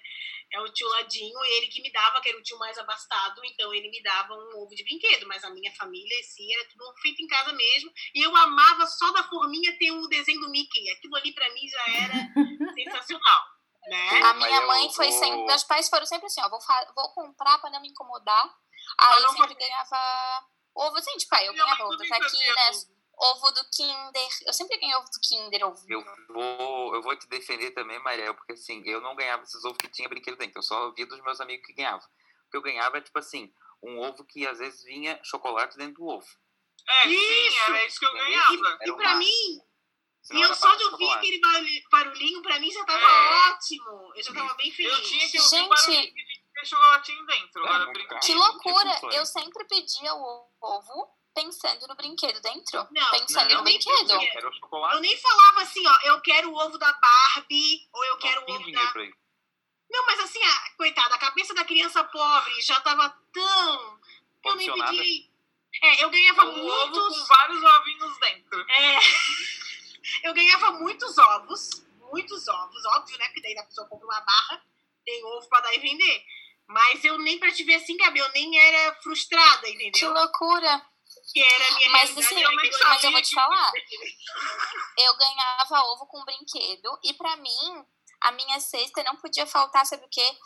É o tio Ladinho, ele que me dava, que era o tio mais abastado, então ele me dava um ovo de brinquedo, mas a minha família, sim, era tudo feito em casa mesmo, e eu amava só da forminha ter o desenho do Mickey, aquilo ali pra mim já era sensacional, né? A minha eu mãe foi vou- sempre. Meus pais foram sempre assim, ó, vou, vou comprar pra não me incomodar. Aí não eu sempre ganhava ovo, assim, tipo, aí eu Minha mãe ganhava ovo fazia Traquinas, tudo. Ovo do Kinder. Eu sempre ganhei ovo do Kinder, ovo. Eu vou, eu vou te defender também, Mariel, porque assim, eu não ganhava esses ovos que tinha brinquedo dentro, eu só via dos meus amigos que ganhavam. O que eu ganhava é, tipo assim, um ovo que às vezes vinha chocolate dentro do ovo. É, sim, Isso. era isso que eu ganhava. E Era pra uma- mim, senão e eu só de ouvir aquele barulhi- barulhinho, pra mim já tava É. ótimo, eu já tava bem feliz. Eu tinha que ouvir Gente. o barulho que tinha chocolatinho dentro. É. Que Sim, loucura! Eu sempre pedia o ovo pensando no brinquedo dentro. Não, pensando Não, no brinquedo. tinha, Era o chocolate. Eu nem falava assim, ó, eu quero o ovo da Barbie, ou eu quero não o tinha ovo da. Não, mas assim, a, coitada, a cabeça da criança pobre já tava tão. Eu nem pedi. É, eu ganhava Um ovo com muitos. vários ovinhos dentro. É, eu ganhava muitos ovos, muitos ovos, óbvio, né? Porque daí a pessoa compra uma barra, tem ovo pra dar e vender. Mas eu nem pra te ver assim, Gabi, eu nem era frustrada, Que entendeu? loucura! Que era a minha Mas, assim, eu mas eu vou te falar. Eu ganhava ovo com brinquedo e pra mim, a minha cesta não podia faltar, sabe o quê?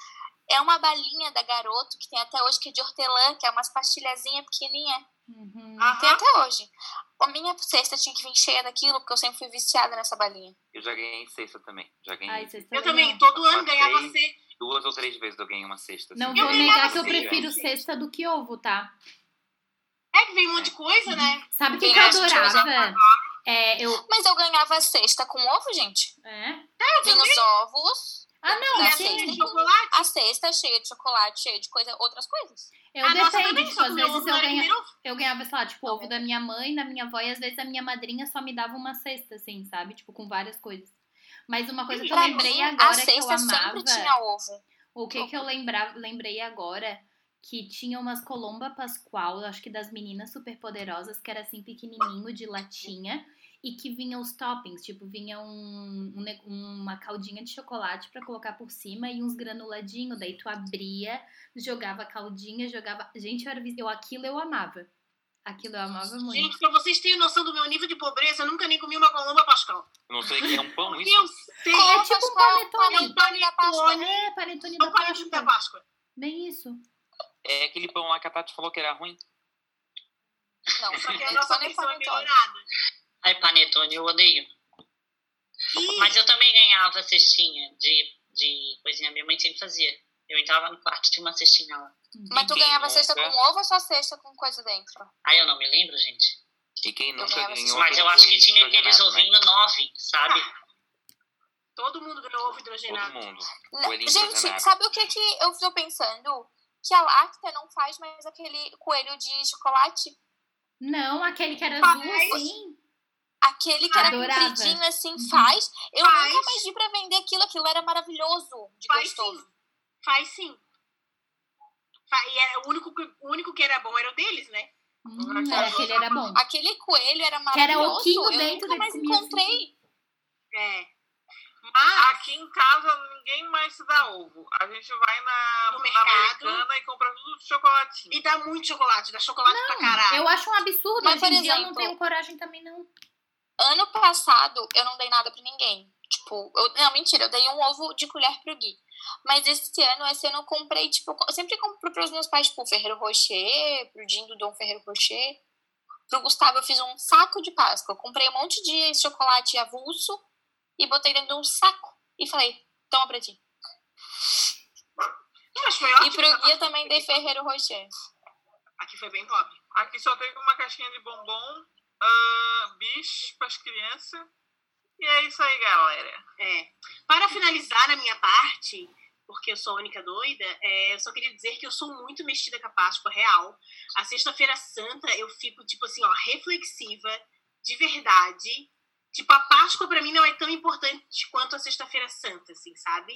É uma balinha da garoto que tem até hoje, que é de hortelã, que é umas pastilhazinhas pequenininha. Uhum. Tem Aham. até hoje. A minha cesta tinha que vir cheia daquilo, porque eu sempre fui viciada nessa balinha. Eu já ganhei cesta também. Já ganhei Ai, Eu também também, todo ano ganhava cesta. duas ou três vezes eu ganhei uma cesta. Não assim. vou negar que eu prefiro cesta do que ovo, tá? É que vem um monte de coisa, né? Sabe o que, que eu adorava? É, eu. Mas eu ganhava cesta com ovo, gente. É? Vinha os ovos, Ah, não, a cesta de chocolate. a cesta cheia de chocolate, cheia de coisa, outras coisas. Eu a nossa dependo, também, tipo, às vezes eu, ganha, eu ganhava, sei lá, tipo, ovo da minha mãe, da minha avó, e às vezes a minha madrinha só me dava uma cesta, assim, sabe? Tipo, com várias coisas. Mas uma coisa que eu Pra lembrei mim, a agora que eu cesta sempre amava. tinha ovo. O que que eu lembrava, lembrei agora que tinha umas colomba pascual, eu acho que das meninas superpoderosas, que era assim pequenininho de latinha e que vinha os toppings, tipo, vinha um, um uma caldinha de chocolate pra colocar por cima e uns granuladinhos, daí tu abria, jogava a caldinha, jogava, gente, eu, era, eu aquilo eu amava. Aquilo eu amava muito. Gente, pra vocês terem noção do meu nível de pobreza, eu nunca nem comi uma colomba pascal. Não sei o que é um pão isso. eu sei. Como É tipo um panetone. panetone da Páscoa. Panetone. É, panetone É da o panetone da Páscoa. Páscoa. Bem isso. É aquele pão lá que a Tati falou que era ruim. Não, Só que a nossa e versão é panetone. melhorada. Ai, panetone eu odeio. E Mas eu também ganhava cestinha de, de coisinha. Minha mãe sempre fazia. Eu entrava no quarto, tinha uma cestinha lá. Mas tu ganhava cesta nunca? com ovo ou só cesta com coisa dentro? Ai, eu não me lembro, gente. E quem nunca ganhava ganhou Mas eu acho que tinha aqueles né? ovinhos nove, sabe? todo mundo ganhou ovo Todo hidrogenado. mundo. Não, Coelhinho Gente, hidrogenado. sabe o que, que eu tô pensando? Que a Lacta não faz mais aquele coelho de chocolate. Não, aquele que era Faz. azul, assim. Aquele que era Adorava. compridinho assim, Uhum. faz. Eu Faz. nunca mais vi pra vender aquilo. Aquilo era maravilhoso de Faz gostoso. sim. Faz sim. E era, o, único, que- o único que era bom era o deles, né? Hum, é, aquele era bom. Aquele coelho era Que era maravilhoso. oquinho eu dentro, nunca ele mais comia assim. encontrei. É. Aqui em casa ninguém mais se dá ovo. A gente vai na, No na mercado. americana e compra tudo de chocolatinho. e dá muito chocolate, dá chocolate pra caralho. Eu acho um absurdo. Mas, Hoje em dia eu não tenho coragem também, não. Ano passado, eu não dei nada pra ninguém. Tipo, eu, não, mentira, eu dei um ovo de colher pro Gui. Mas esse ano, esse ano eu comprei, tipo, eu sempre compro pros meus pais, tipo, Ferreiro Rocher, pro Dinho do Dom Ferreiro Rocher. Pro Gustavo, eu fiz um saco de Páscoa. Eu comprei um monte de chocolate avulso e botei dentro de um saco. E falei, toma pra ti. E pro essa Gui eu parte. também dei Ferreiro Rocher. Aqui foi bem pobre. Aqui só teve uma caixinha de bombom, ah, bicho pras crianças. E é isso aí, galera. É. Para finalizar a minha parte, porque eu sou a única doida, é, eu só queria dizer que eu sou muito mexida com a Páscoa real. A Sexta-feira Santa eu fico, tipo assim, ó, reflexiva, de verdade. Tipo, a Páscoa pra mim não é tão importante quanto a Sexta-feira Santa, assim, sabe?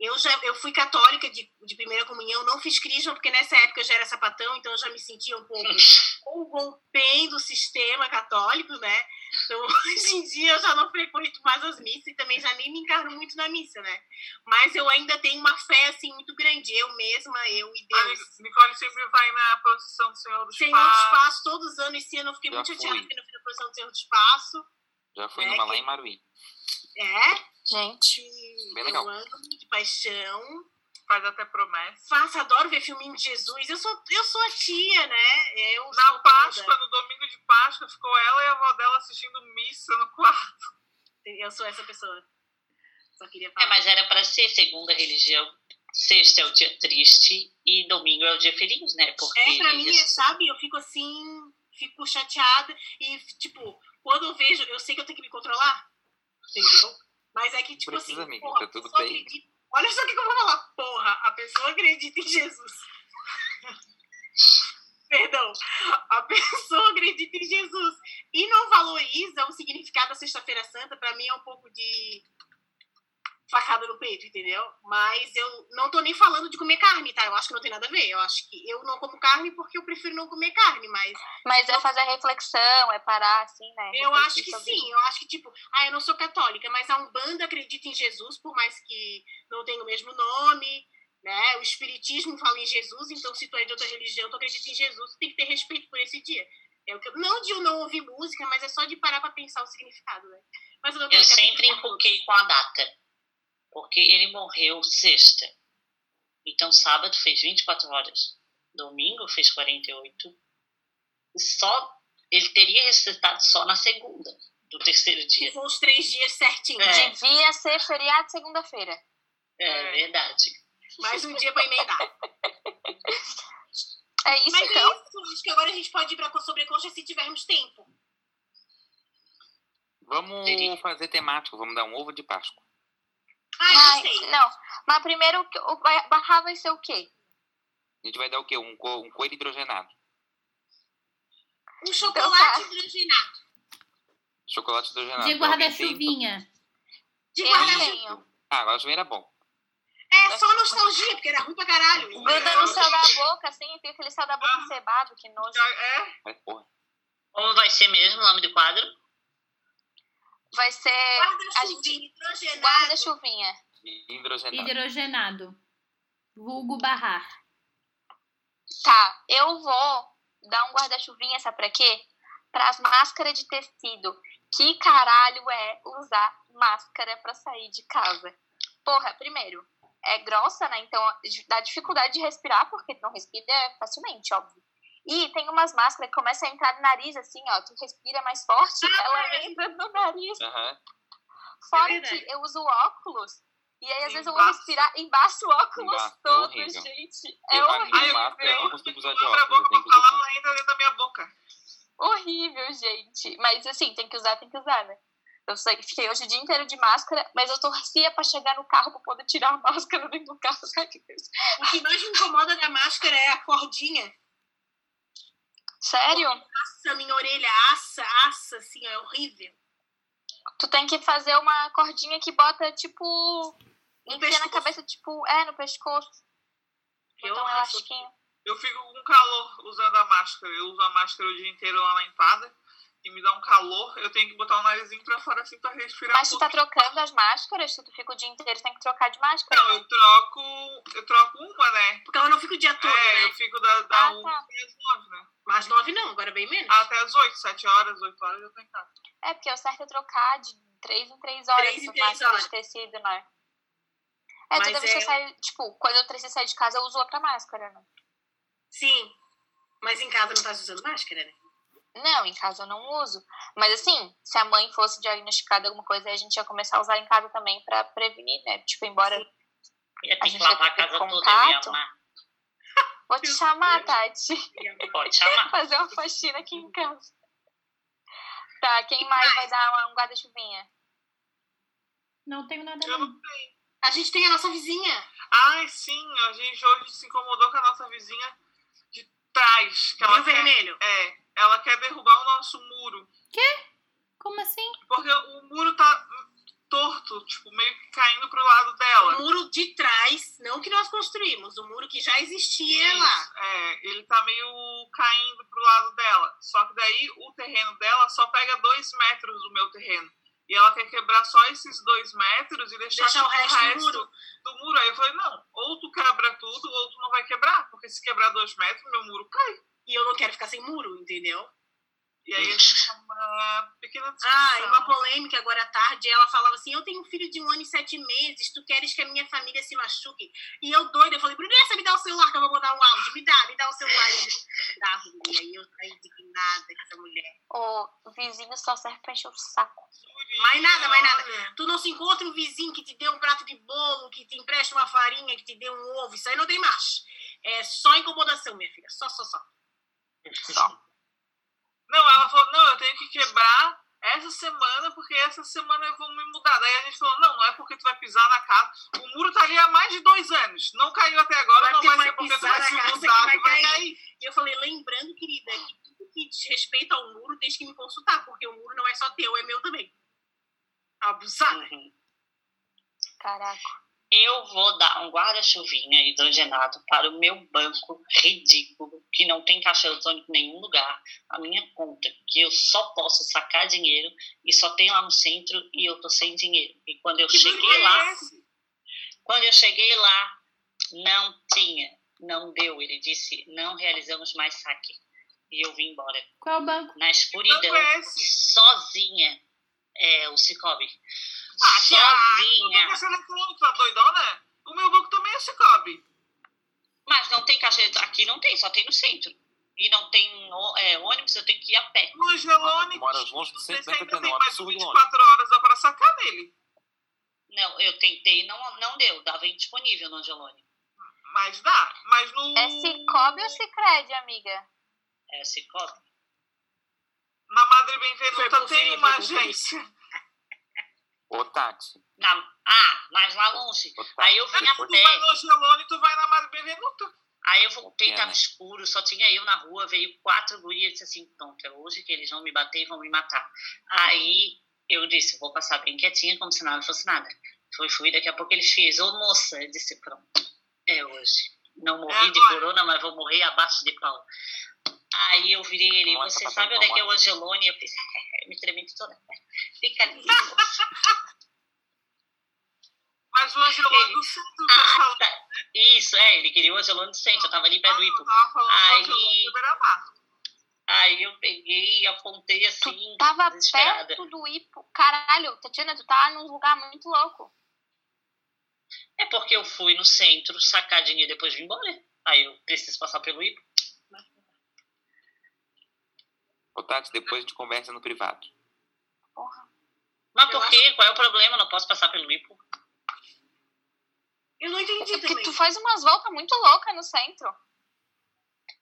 Eu já eu fui católica de, de primeira comunhão, não fiz crisma, porque nessa época eu já era sapatão, então eu já me sentia um pouco corrompendo do sistema católico, né? Então, hoje em dia eu já não frequento mais as missas e também já nem me encarno muito na missa, né? Mas eu ainda tenho uma fé, assim, muito grande. Eu mesma, eu e A Deus. Nic- Nicole sempre vai na procissão do Senhor do Senhor do Espaço. Espaço, todos os anos. Esse ano eu fiquei Já muito chateada porque não fui na posição do Senhor do Espaço. Já fui É, numa lá em Maruí. É, Gente, que Bem legal. eu amo de paixão. Faz até promessa. Faço, adoro ver filminho de Jesus. Eu sou, eu sou a tia, né? Eu Na sou Páscoa, toda. no domingo de Páscoa, ficou ela e a avó dela assistindo missa no quarto. Eu sou essa pessoa. Só queria É, falar. mas era para ser segundo a religião. Sexta é o dia triste e domingo é o dia feliz, né? Porque É, pra mim, isso- sabe? Eu fico assim, fico chateada. E, tipo, quando eu vejo, eu sei que eu tenho que me controlar. Entendeu? Mas é que, tipo Precisa, assim, amiga, porra, tá tudo bem. acredita. Olha só o que que eu vou falar. Porra, a pessoa acredita em Jesus. Perdão. A pessoa acredita em Jesus. E não valoriza o significado da Sexta-feira Santa. Pra mim é um pouco de facada no peito, entendeu? Mas eu não tô nem falando de comer carne, tá? Eu acho que não tem nada a ver. Eu acho que eu não como carne porque eu prefiro não comer carne, mas mas é fazer reflexão, é parar assim, né? eu refletir acho que sobre sim. Eu acho que, tipo, ah, eu não sou católica, mas a Umbanda acredita em Jesus, por mais que não tenha o mesmo nome, né? O Espiritismo fala em Jesus, então se tu é de outra religião, tu acredita em Jesus, tu tem que ter respeito por esse dia. É o que eu- não de eu não ouvir música, mas é só de parar pra pensar o significado, né? Mas eu, não Eu sempre enfoquei com a data. Porque ele morreu sexta. Então sábado fez 24 horas. Domingo fez 48. E só ele teria ressuscitado só na segunda, do terceiro dia. Se for os três dias certinhos. É. Devia ser feriado segunda-feira. É, É. verdade. Mais um dia pra emendar. É isso, Mas é então. isso, acho que agora a gente pode ir pra sobrecoxa se tivermos tempo. Vamos fazer temático, vamos dar um ovo de Páscoa. Ah, Ai, sei. não. Mas primeiro, o que- o ba- barrar vai ser o quê? A gente vai dar o quê? Um, co- um coelho hidrogenado. Um chocolate tá. hidrogenado. Chocolate hidrogenado. De tem? guarda-chuvinha. De Eu guarda-chuva. tenho. Ah, guarda-chuvinha era bom. É só nostalgia, porque era ruim pra caralho. Gruda no céu da boca, assim, fica aquele céu da boca encebado, que nojo. É? Mas, porra. Como vai ser mesmo o nome do quadro? Vai ser Guarda-chuvinha gente hidrogenado. guarda-chuvinha. Hidrogenado. Hidrogenado. Vulgo barrar. Tá, eu vou dar um guarda-chuvinha, sabe pra quê? Pras máscaras de tecido. Que caralho é usar máscara pra sair de casa? Porra, primeiro, é grossa, né? Então dá dificuldade de respirar, porque não respira facilmente, óbvio. E tem umas máscaras que começam a entrar no nariz, assim, ó. Tu respira mais forte, Ah, ela é. entrando no nariz. Aham. Fora verdade. que eu uso óculos. E aí, às vezes, eu vou respirar embaixo o óculos Embaço, é todo, horrível. gente. É Eu, a minha horrível. máscara, eu não consigo usar de óculos, eu boca tenho pra que usar falar, não entra dentro da minha boca. Horrível, gente. Mas assim, tem que usar, tem que usar, né? Eu sei, fiquei hoje o dia inteiro de máscara, mas eu torcia pra chegar no carro pra poder tirar a máscara dentro do carro. Ai, que Deus. O que mais me incomoda da máscara é a cordinha. Sério? Assa minha orelha, assa, assa, assim, é horrível. Tu tem que fazer uma cordinha que bota, tipo. No enfia na cabeça, tipo. É, no pescoço. Eu um. Eu fico com calor usando a máscara. Eu uso a máscara o dia inteiro lá na empada e me dá um calor. Eu tenho que botar o narizinho pra fora assim pra respirar Mas um tu tá trocando as máscaras? Se tu fica o dia inteiro, tem que trocar de máscara. Não, eu troco. Eu troco uma, né? Porque ela não fica o dia todo, é, né? eu fico da, da Ah, uma tá. até as nove, né? Mas nove não, agora bem menos. Até as oito, sete horas, oito horas eu tô em casa. É, porque o certo é trocar de três em três horas Três em essa três máscara horas. de tecido, né? É, Mas toda vez que eu é- saio, tipo, quando eu preciso sair de casa, eu uso outra máscara, né? Sim. Mas em casa não tá usando máscara, né? Não, em casa eu não uso. Mas assim, se a mãe fosse diagnosticada alguma coisa, a gente ia começar a usar em casa também pra prevenir, né? Tipo, embora. Sim. Ia A ter gente que lavar a casa toda, contato? amar. Vou te Meu chamar, Deus. Tati. Pode chamar. Fazer uma faxina aqui em casa. Tá, quem mais vai dar uma- um guarda-chuvinha? Não tenho nada Eu não. não tenho. A gente tem a nossa vizinha. Ai, sim, a gente hoje se incomodou com a nossa vizinha de trás. Que ela Rio quer, Vermelho. é, ela quer derrubar o nosso muro. Como assim? Porque o muro tá torto, tipo, meio que caindo pro lado dela. O muro de trás, não que nós construímos, o muro que já existia Isso, lá. É, ele tá meio caindo pro lado dela. Só que daí o terreno dela só pega dois metros do meu terreno. E ela quer quebrar só esses dois metros e deixar, Deixar o tipo, resto do muro. do muro. Aí eu falei, não, ou tu quebra tudo, ou tu não vai quebrar. Porque se quebrar dois metros, meu muro cai. E eu não quero ficar sem muro, entendeu? E aí a gente tá uma pequena discussão. Ah, e uma polêmica agora à tarde, ela falava assim, eu tenho um filho de um ano e sete meses, tu queres que a minha família se machuque? E eu doida, eu falei, Brunessa, me dá o celular que eu vou mandar um áudio, me dá, me dá o celular. E aí eu saí indignada com essa mulher. O vizinho só serve pra encher o saco. Mais nada, mais nada. Tu não se encontra um vizinho que te dê um prato de bolo, que te empreste uma farinha, que te dê um ovo, isso aí não tem mais. É só incomodação, minha filha, só, só, só. Só. Não, ela falou, não, eu tenho que quebrar essa semana, porque essa semana eu vou me mudar. Daí a gente falou, não, não é porque tu vai pisar na casa. O muro tá ali há mais de dois anos. Não caiu até agora, Não é não porque vai ser porque tu pisar vai na se casa mudar que que vai vai cair. cair. E eu falei, lembrando, querida, que tudo que diz respeito ao muro, tens que me consultar, porque o muro não é só teu, é meu também. Abusada. Uhum. Caraca. Eu vou dar um guarda-chuvinha hidrogenado para o meu banco ridículo, que não tem caixa eletrônico em nenhum lugar, a minha conta, que eu só posso sacar dinheiro e só tem lá no centro e eu tô sem dinheiro. E quando eu Que cheguei é lá, esse? quando eu cheguei lá, não tinha, não deu. Ele disse, não realizamos mais saque. E eu vim embora. Qual é banco? Na escuridão, banco é sozinha, é, o Cicobi. Ah, sozinha. banco é eletrônico, tá doidona? O meu banco também é Cicobi. Mas não tem caixa. Aqui não tem, só tem no centro. E não tem é, ônibus, eu tenho que ir a pé. No Angelone, Tu moras longe do não centro, ainda tem mais absurdo de longe. 24 horas, dá pra sacar nele. Não, eu tentei, não, não deu. Dava indisponível no Angelone. Mas dá. Mas no... É Cicobi ou Cicred, amiga? É Cicobi. Na Madre Benvenuta por tem uma agência. Ô, Tati. Na, ah, mais lá longe. Ô. Aí eu vim a Tu vai pé. no Angelone, tu vai na Madre Benvenuta. Aí eu voltei, né? escuro, só tinha eu na rua, veio quatro gurias e disse assim, pronto, é hoje que eles vão me bater e vão me matar. Aí eu disse, vou passar bem quietinha, como se nada fosse nada. Fui, fui, daqui a pouco eles fez, ô moça, eu disse, pronto, é hoje. Não morri É de corona, mas vou morrer abaixo de pau. Aí eu virei ele, Não é você sabe onde é que é o. Angelone? Eu fiz, me tremi toda. Fica ali. Mas o Angelone Ele- do centro, Ah, tá. Isso, é, ele queria o Angelone do centro, eu tava ali perto do Ipo. Tava Aí-. Aí eu peguei e apontei Tu assim, tava desesperada. perto do Ipo. Caralho, Tatiana, tu tá num lugar muito louco. É porque eu fui no centro sacar dinheiro depois vim embora. Aí eu preciso passar pelo IPO. Ô, Tati, depois a gente conversa no privado. Porra. Mas por quê? Qual é o problema? Não posso passar pelo Ipo? Eu não entendi É porque também. tu faz umas voltas muito loucas no centro.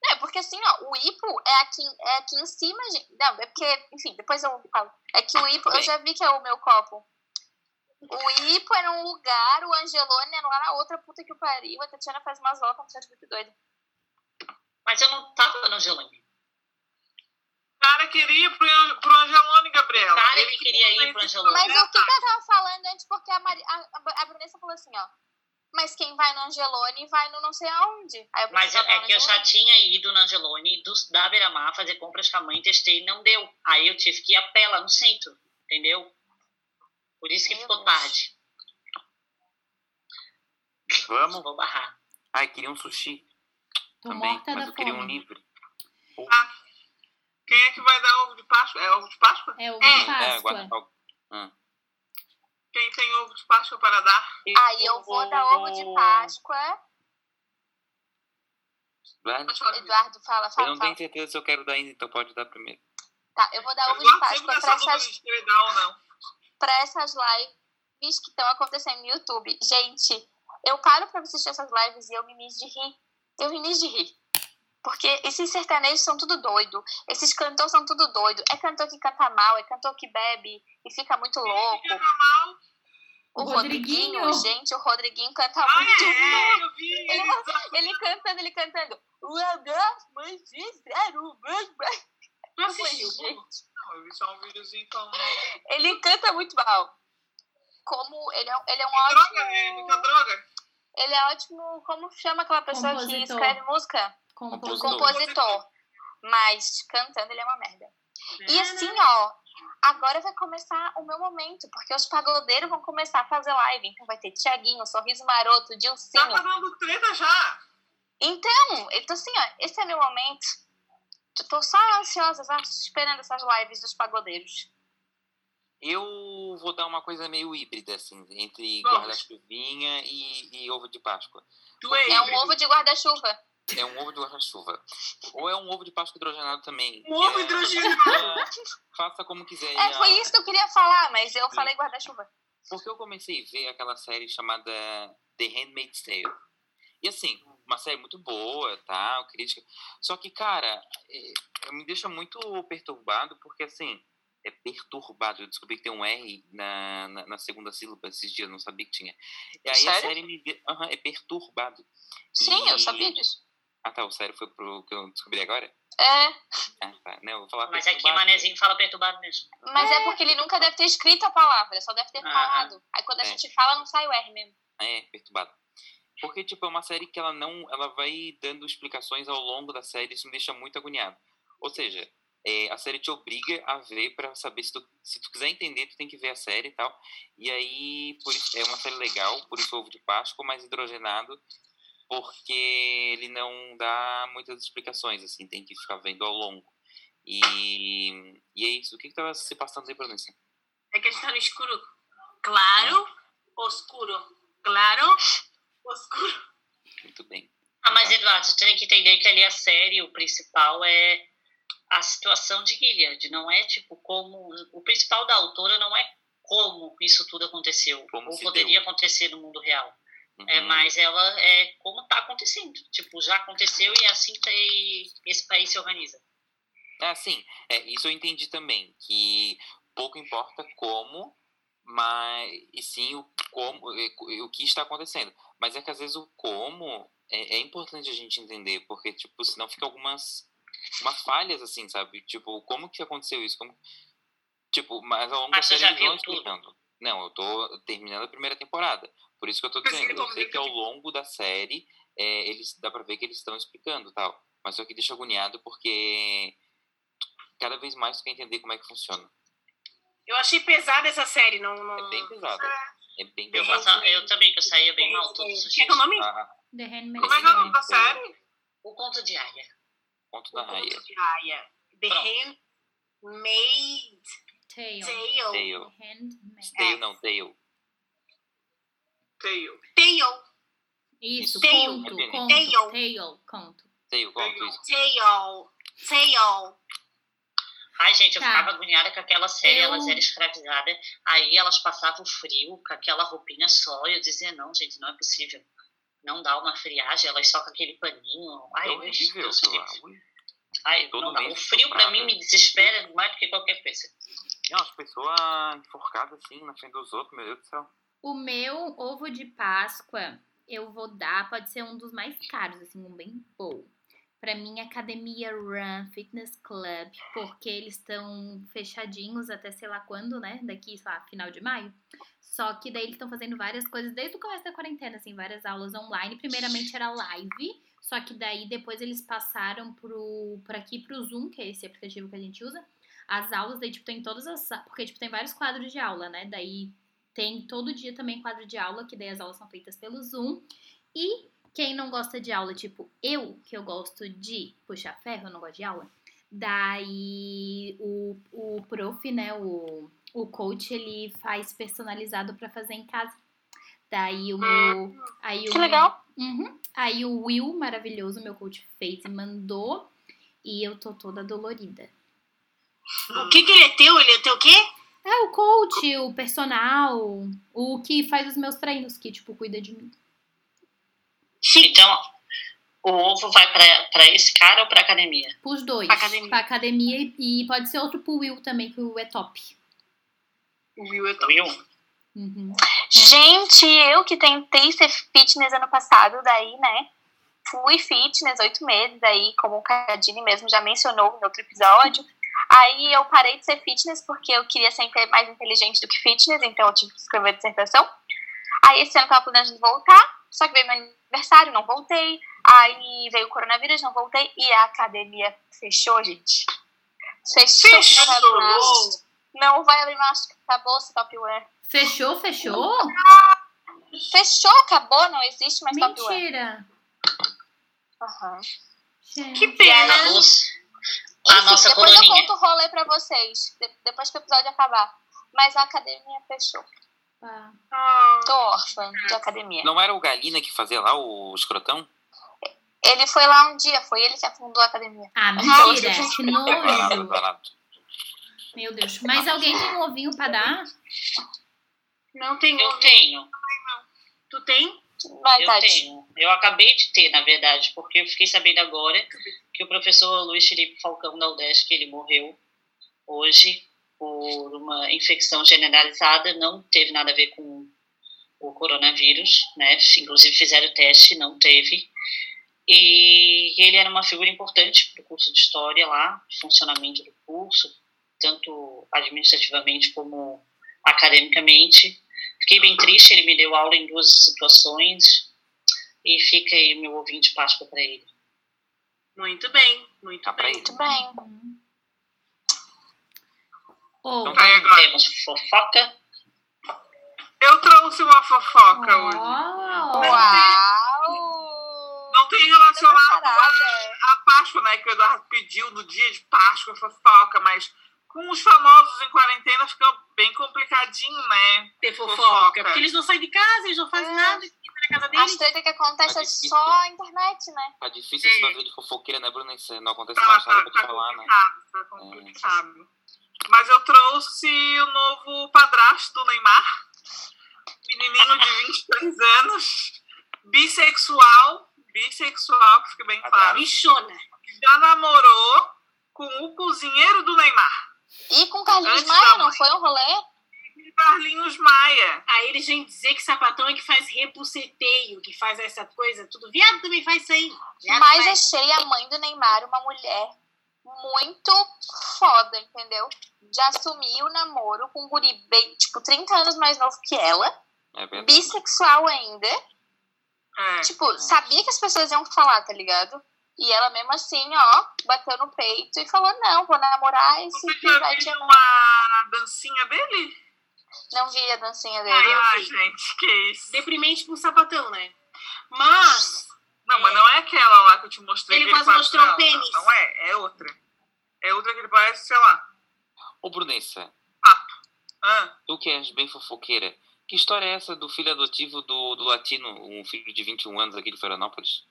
Não, é porque assim, ó, o Ipo é aqui, é aqui em cima, gente. Não, é porque, enfim, depois eu falo. É que o Ipo, eu já vi que é o meu copo. O Ipo era um lugar, o Angelone era lá na outra puta que o pariu. A Tatiana faz umas voltas, muito doido. Mas eu não tava no Angelone. O cara queria ir pro, pro Angelone, Gabriela. O cara, ele queria ir pro Angelone. Mas o que, que eu tava falando antes? Porque a, Mari, a, a, a Brunessa falou assim, ó. Mas quem vai no Angelone vai no não sei aonde. Aí eu pensei, Mas é no que eu já tinha ido no Angelone do, da Beira-Mar fazer compras com a mãe, testei e não deu. Aí eu tive que ir a pé lá no centro, entendeu? Por isso que Meu ficou Deus. tarde. Vamos? Vou barrar. Ai, queria um sushi Tô também, morta mas da eu queria um fome. livre. Quem é que vai dar ovo de Páscoa? É ovo de Páscoa? É o É, de É, Páscoa. guarda Quem tem ovo de Páscoa para dar? Aí eu vou dar ovo de Páscoa. Falar. Eduardo, fala, Eu fala, não fala. tenho certeza se eu quero dar ainda, então pode dar primeiro. Tá, eu vou dar Eu ovo de Páscoa dúvida essas, pra essas lives que estão acontecendo no YouTube. Gente, eu paro pra assistir essas lives e eu me mijo de rir. Eu me mijo de rir. Porque esses sertanejos são tudo doido. Esses cantores são tudo doido. É cantor que canta mal, é cantor que bebe e fica muito louco. O Rodriguinho, Rodriguinho. gente, o Rodriguinho canta Ah, muito é, mal. eu vi. Ele, Ele... ele cantando, ele cantando. O abraço, mas sincero, mas... Assistiu? falei, gente, Não, eu vi só um videozinho falando. Ele canta muito mal. Como ele é, um- ele é um Que droga, é ótimo. muita droga. Ele é ótimo. Como chama aquela pessoa que Compositor. escreve música? Compositor. Compositor. Mas cantando ele é uma merda. E assim, ó, agora vai começar o meu momento, porque os pagodeiros vão começar a fazer live. Então vai ter Tiaguinho, Sorriso Maroto, Já Dilcinho. tá dando treta já. Então, então assim, ó, esse é meu momento. Eu tô só ansiosa, só esperando essas lives dos pagodeiros. Eu vou dar uma coisa meio híbrida, assim, entre guarda-chuvinha e, e ovo de Páscoa. Tu é É um ovo de guarda-chuva. É um ovo de guarda-chuva. Ou é um ovo de Páscoa hidrogenado também. Um ovo É, hidrogenado. Faça como quiser. É, foi isso que eu queria falar, mas eu falei guarda-chuva. Porque eu comecei a ver aquela série chamada The Handmaid's Tale. E assim, uma série muito boa, tal, crítica. Só que, cara, é, me deixa muito perturbado, porque assim, é perturbado. Eu descobri que tem um R na, na, na segunda sílaba esses dias, não sabia que tinha. E aí a Sério? série me. Aham, é perturbado. Sim, eu E- sabia disso. Ah, tá, o sério foi pro que eu descobri agora? É, Ah, tá. Não, eu vou falar Mas aqui perturbado. Manezinho fala perturbado mesmo. mas é porque ele nunca deve ter escrito a palavra, só deve ter Ah. falado. Aí quando a É. gente fala, não sai o R mesmo. É, perturbado. Porque, tipo, é uma série que ela não. Ela vai dando explicações ao longo da série, isso me deixa muito agoniado. Ou seja, é, a série te obriga a ver pra saber se tu, se tu quiser entender, tu tem que ver a série e tal. E aí, por isso, é uma série legal, por isso ovo de Páscoa, mais hidrogenado, porque ele não dá muitas explicações, assim, tem que ficar vendo ao longo. E, e é isso. O que que tava se passando aí, Brunessa? É que a gente tá no escuro. Claro, oscuro. Claro, oscuro. Muito bem. Ah, mas Eduardo, você tem que entender que ali a série, o principal é a situação de Gilead. Não é tipo como. O principal da autora não é como isso tudo aconteceu. Como ou poderia deu. acontecer no mundo real. É, Uhum. mas ela é como tá acontecendo. Tipo, já aconteceu e é assim que esse país se organiza. Ah, sim. É, isso eu entendi também, que pouco importa como, mas e sim o como, o que está acontecendo. Mas é que às vezes o como é, é importante a gente entender, porque tipo, senão fica algumas umas falhas assim, sabe? Tipo, como que aconteceu isso? Como tipo, mas ao longo da você série tudo? explicando. Não, eu tô terminando a primeira temporada. Por isso que eu tô dizendo, eu sei é que ao que- longo da série é, eles dá pra ver que eles estão explicando tal. Mas só que deixa agoniado porque cada vez mais tu quer entender como é que funciona. Eu achei pesada essa série. Não, não... É bem pesado. É bem Eu, passava- eu também, que eu saía bem mal todos os Como é que é o dias. nome? Ah, Handmaid's Como é que é o nome Tale. da série? O conto de Aya. ponto da raia. De Aya. The. Handmaid Tale. Tale. Tail. Handmaid. Tail não, tail. Tail. Tale. Isso, Tale. conto, Tale. conto. Tale. Tale, conto. Tail, conto isso. Tale. Tale. Ai, gente, eu Tá. ficava agoniada com aquela série, Eu- elas eram escravizadas. Aí elas passavam frio com aquela roupinha só. E eu dizia, não, gente, não é possível. Não dá uma friagem, elas só com aquele paninho. Ai, É Deus, horrível Deus. Ai, Todo não dá. O frio pra mim me desespera mais do que qualquer coisa. Não, as pessoas enforcadas assim na frente dos outros, meu Deus do céu. O meu ovo de Páscoa, eu vou dar, pode ser um dos mais caros, assim, um bem bom. Pra mim, Academia Run Fitness Club, porque eles estão fechadinhos até sei lá quando, né? Daqui, sei lá, final de maio. Só que daí eles estão fazendo várias coisas desde o começo da quarentena, assim, várias aulas online. Primeiramente era live, só que daí depois eles passaram pro, por aqui pro Zoom, que é esse aplicativo que a gente usa. As aulas, daí, tipo, tem todas as. Porque, tipo, tem vários quadros de aula, né? Daí tem todo dia também quadro de aula, que daí as aulas são feitas pelo Zoom. E quem não gosta de aula, tipo eu, que eu gosto de puxar ferro, eu não gosto de aula. Daí o, o prof, né, o, o coach, ele faz personalizado pra fazer em casa. Daí o meu. Aí o Que legal. Uhum. Aí o Will, maravilhoso, meu coach fez e mandou. E eu tô toda dolorida. O que, que ele é teu? Ele é teu o quê? É o coach, o personal, o que faz os meus treinos, que, tipo, cuida de mim. Chique. Então, o ovo vai pra, pra esse cara ou pra academia? Pros dois. Pra academia. Pra academia e pode ser outro pro Will também, que o Will é top. O Will é top. Viu? Uhum. Gente, eu que tentei ser fitness ano passado, daí, né? Fui fitness oito meses, aí, como o Cadine mesmo já mencionou em outro episódio. Aí eu parei de ser fitness porque eu queria sempre mais inteligente do que fitness, então eu tive que escrever a dissertação. Aí esse ano eu tava planejando voltar, só que veio meu aniversário, não voltei. Aí veio o coronavírus, não voltei. E a academia fechou, gente. Fechou. Fechou. Não vai abrir mais, acabou esse Topware. Fechou, fechou? Fechou, acabou, não existe mais Topware. Mentira. Aham. Gente. Que pena. A Enfim, nossa depois eu conto o rolê pra vocês, de- depois que o episódio acabar. Mas a academia fechou. Ah, Tô órfã de academia. Não era o Galina que fazia lá o escrotão? Ele foi lá um dia, foi ele que afundou a academia. Ah, mentira. Ah, Que nojo. Meu Deus. Mas alguém tem um ovinho pra dar? não tem Eu tenho, Tu tem? Vai, eu Tati. tenho. Eu acabei de ter, na verdade, porque eu fiquei sabendo agora que o professor Luiz Felipe Falcão da UDESC, ele morreu hoje por uma infecção generalizada, não teve nada a ver com o coronavírus, né? Inclusive fizeram o teste, não teve. E ele era uma figura importante para o curso de História lá, funcionamento do curso, tanto administrativamente como academicamente. Fiquei bem triste, ele me deu aula em duas situações e fica aí meu ovinho de Páscoa para ele. Muito bem, muito Tá bem. Muito bem. Ô, Então, agora, Temos fofoca. eu trouxe uma fofoca hoje. ó. Uau! Não tem relacionado a Páscoa, né? Que o Eduardo pediu no dia de Páscoa, fofoca, mas com os famosos em quarentena fica bem complicadinho, né? Ter fofoca. Fofoca. Porque eles não saem de casa, eles não fazem É. nada na casa As deles. treta que acontece Tá é só a internet, né? Tá difícil esse bagulho de fofoqueira, né, Bruna? Isso não acontece Tá, mais nada tá, pra te tá falar, né? tá complicado. Mas eu trouxe o novo padrasto do Neymar, menininho de 23 anos, bissexual, bissexual, que fica bem claro, Bichona. já namorou com o cozinheiro do Neymar, E com Carlinhos Antes Maia, não foi um rolê? Carlinhos Maia. Aí eles vêm dizer que sapatão é que faz repuceteio, que faz essa coisa, tudo. Viado também faz isso aí. Viado Mas faz. achei a mãe do Neymar uma mulher muito foda, entendeu? De assumir o namoro com um guri bem, tipo, 30 anos mais novo que ela, É verdade. bissexual ainda. É. Tipo, sabia que as pessoas iam falar, tá ligado? E ela mesmo assim, ó, bateu no peito e falou, não, vou namorar esse Você que vai te viu amar. uma dancinha dele? Não vi a dancinha Ah, dele. Ah, vi. gente, que isso. Deprimente pro sapatão, né? Mas, Não, mas não é aquela lá que eu te mostrei. Ele quase faz- mostrou o não, pênis. Não, não é, é outra. É outra que ele parece, sei lá. Ô, Brunessa, Ah, tu que és bem fofoqueira, que história é essa do filho adotivo do, do latino, um filho de 21 anos aqui de Florianópolis?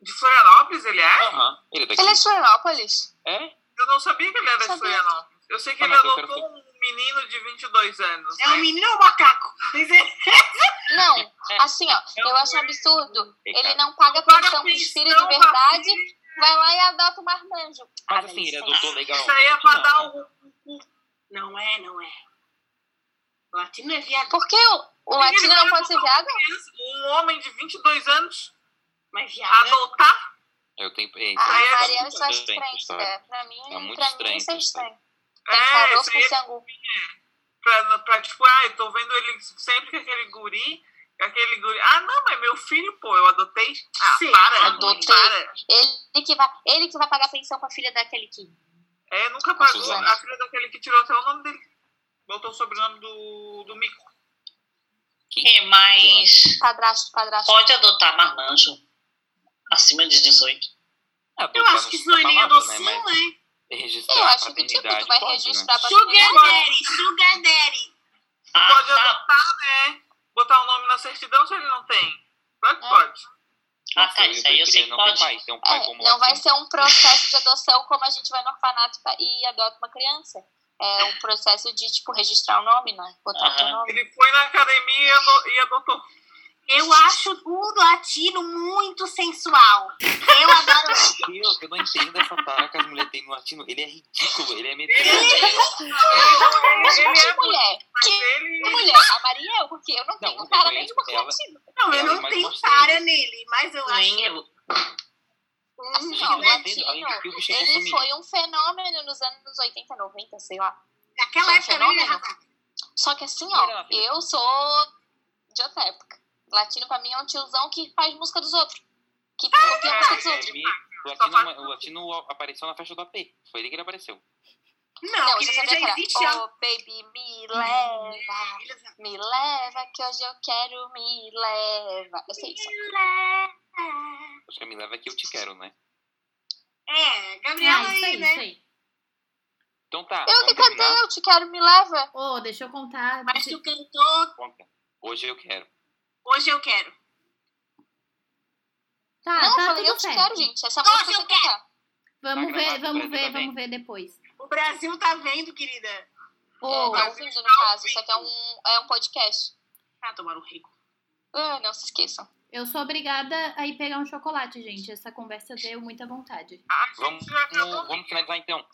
De Florianópolis ele é? Aham, ele é daqui. Ele é de Florianópolis? É? Eu não sabia que ele era de. Florianópolis. Eu sei que Ah, ele eu quero adotou um menino de 22 anos. É né? um menino ou um macaco? Tem certeza? Não, assim, ó, eu acho um absurdo. Ele não paga pensão pros filhos de verdade, vai lá e adota um marmanjo. Ah, Mas dá assim, ele adotou legal. Isso aí é não, pra não, dar o. Não é, não é. Latino é viado, Por que o, o latino não pode ser viado? Um homem de 22 anos mas é... adotar. Eu tenho. é, A aí é Mariana muito só acha estranho estranho, né? Pra mim, Tá muito pra estranho mim isso é estranho. Tem É, caroço isso com aí é pra, pra, tipo, ah, eu tô vendo ele sempre com aquele guri. Aquele guri. Ah, não, mas meu filho, pô, eu adotei. Ah, Sim, para, adotei. para. Ele que, vai, ele que vai pagar pensão pra filha daquele que. É, nunca pagou. Suzana. A filha daquele que tirou até o nome dele. Botou o sobrenome do, do Mico. É, mas Padrasto, padrasto. pode adotar marmanjo acima de 18. Ah, Eu adotar acho que isso não é nem adoção, né? Mas né? registrar Eu acho que tipo, tu vai pode, registrar né? pra Sugar. Daddy, Sugar Daddy. Ah, pode tá. adotar, né? Botar o nome na certidão se ele não tem. Claro que É. pode. Ah, tá, isso aí eu sei que pode. pai, um pai É, não vai ser um processo de adoção como a gente vai no orfanato e adota uma criança. É um processo de, tipo, registrar o nome, né? Botar o teu nome. Ele foi na academia e adotou. Eu acho o latino muito sensual. Eu adoro. Eu, eu não entendo essa tara que as mulheres têm no latino. Ele é ridículo, ele é meio. Ele, Mas ele que é mulher? mas Que ele mulher? A Mariel? Porque eu não Não, tenho eu cara nenhuma com ela. latino. Não, eu é não tenho cara nele, mas eu acho. Nem eu. Assim, eu o não latino, de é ele foi um fenômeno nos anos 80, 90, sei lá. Naquela um época não ia fenômeno. Só que assim, ó, eu sou de outra época. Latino pra mim é um tiozão que faz música dos outros. Que copia a música dos outros. Ele- O latino, o latino apareceu na festa do AP. Foi ele que ele apareceu. Não, Não, que sabia já que existe há oh, baby, me leva, me leva, que hoje eu quero, me leva. Eu sei isso. Acho que me leva aqui, eu te quero, né? É, Gabriela Ah, isso aí, né? isso aí. Então tá. Eu que cantei, eu te quero, me leva. Ô, deixa eu contar. Mas tu cantou, Conta. Hoje eu quero. Hoje eu quero. Tá, não, tá falei, eu tudo te certo. quero, gente. Essa Nossa, música eu você cantar. Vamos Tá ver, vamos ver, tá vamos ver depois. O Brasil tá vendo, querida. Ô, É, tá ouvindo, no caso. Isso aqui é um, é um podcast. Ah, tomaram rico. Ah, não se esqueçam. eu sou obrigada a ir pegar um chocolate, gente. Essa conversa deu muita vontade. A gente Vamos, vamos, finalizar então.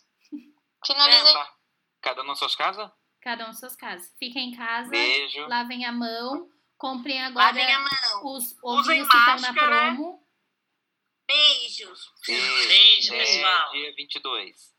Finalizei. Tá. Cada um nas suas casas? Cada um suas casas. Fiquem em casa, Beijo. lavem a mão, comprem agora os ovinhos que estão na promo. Beijos. Beijo, Beijo, pessoal. Dia 22.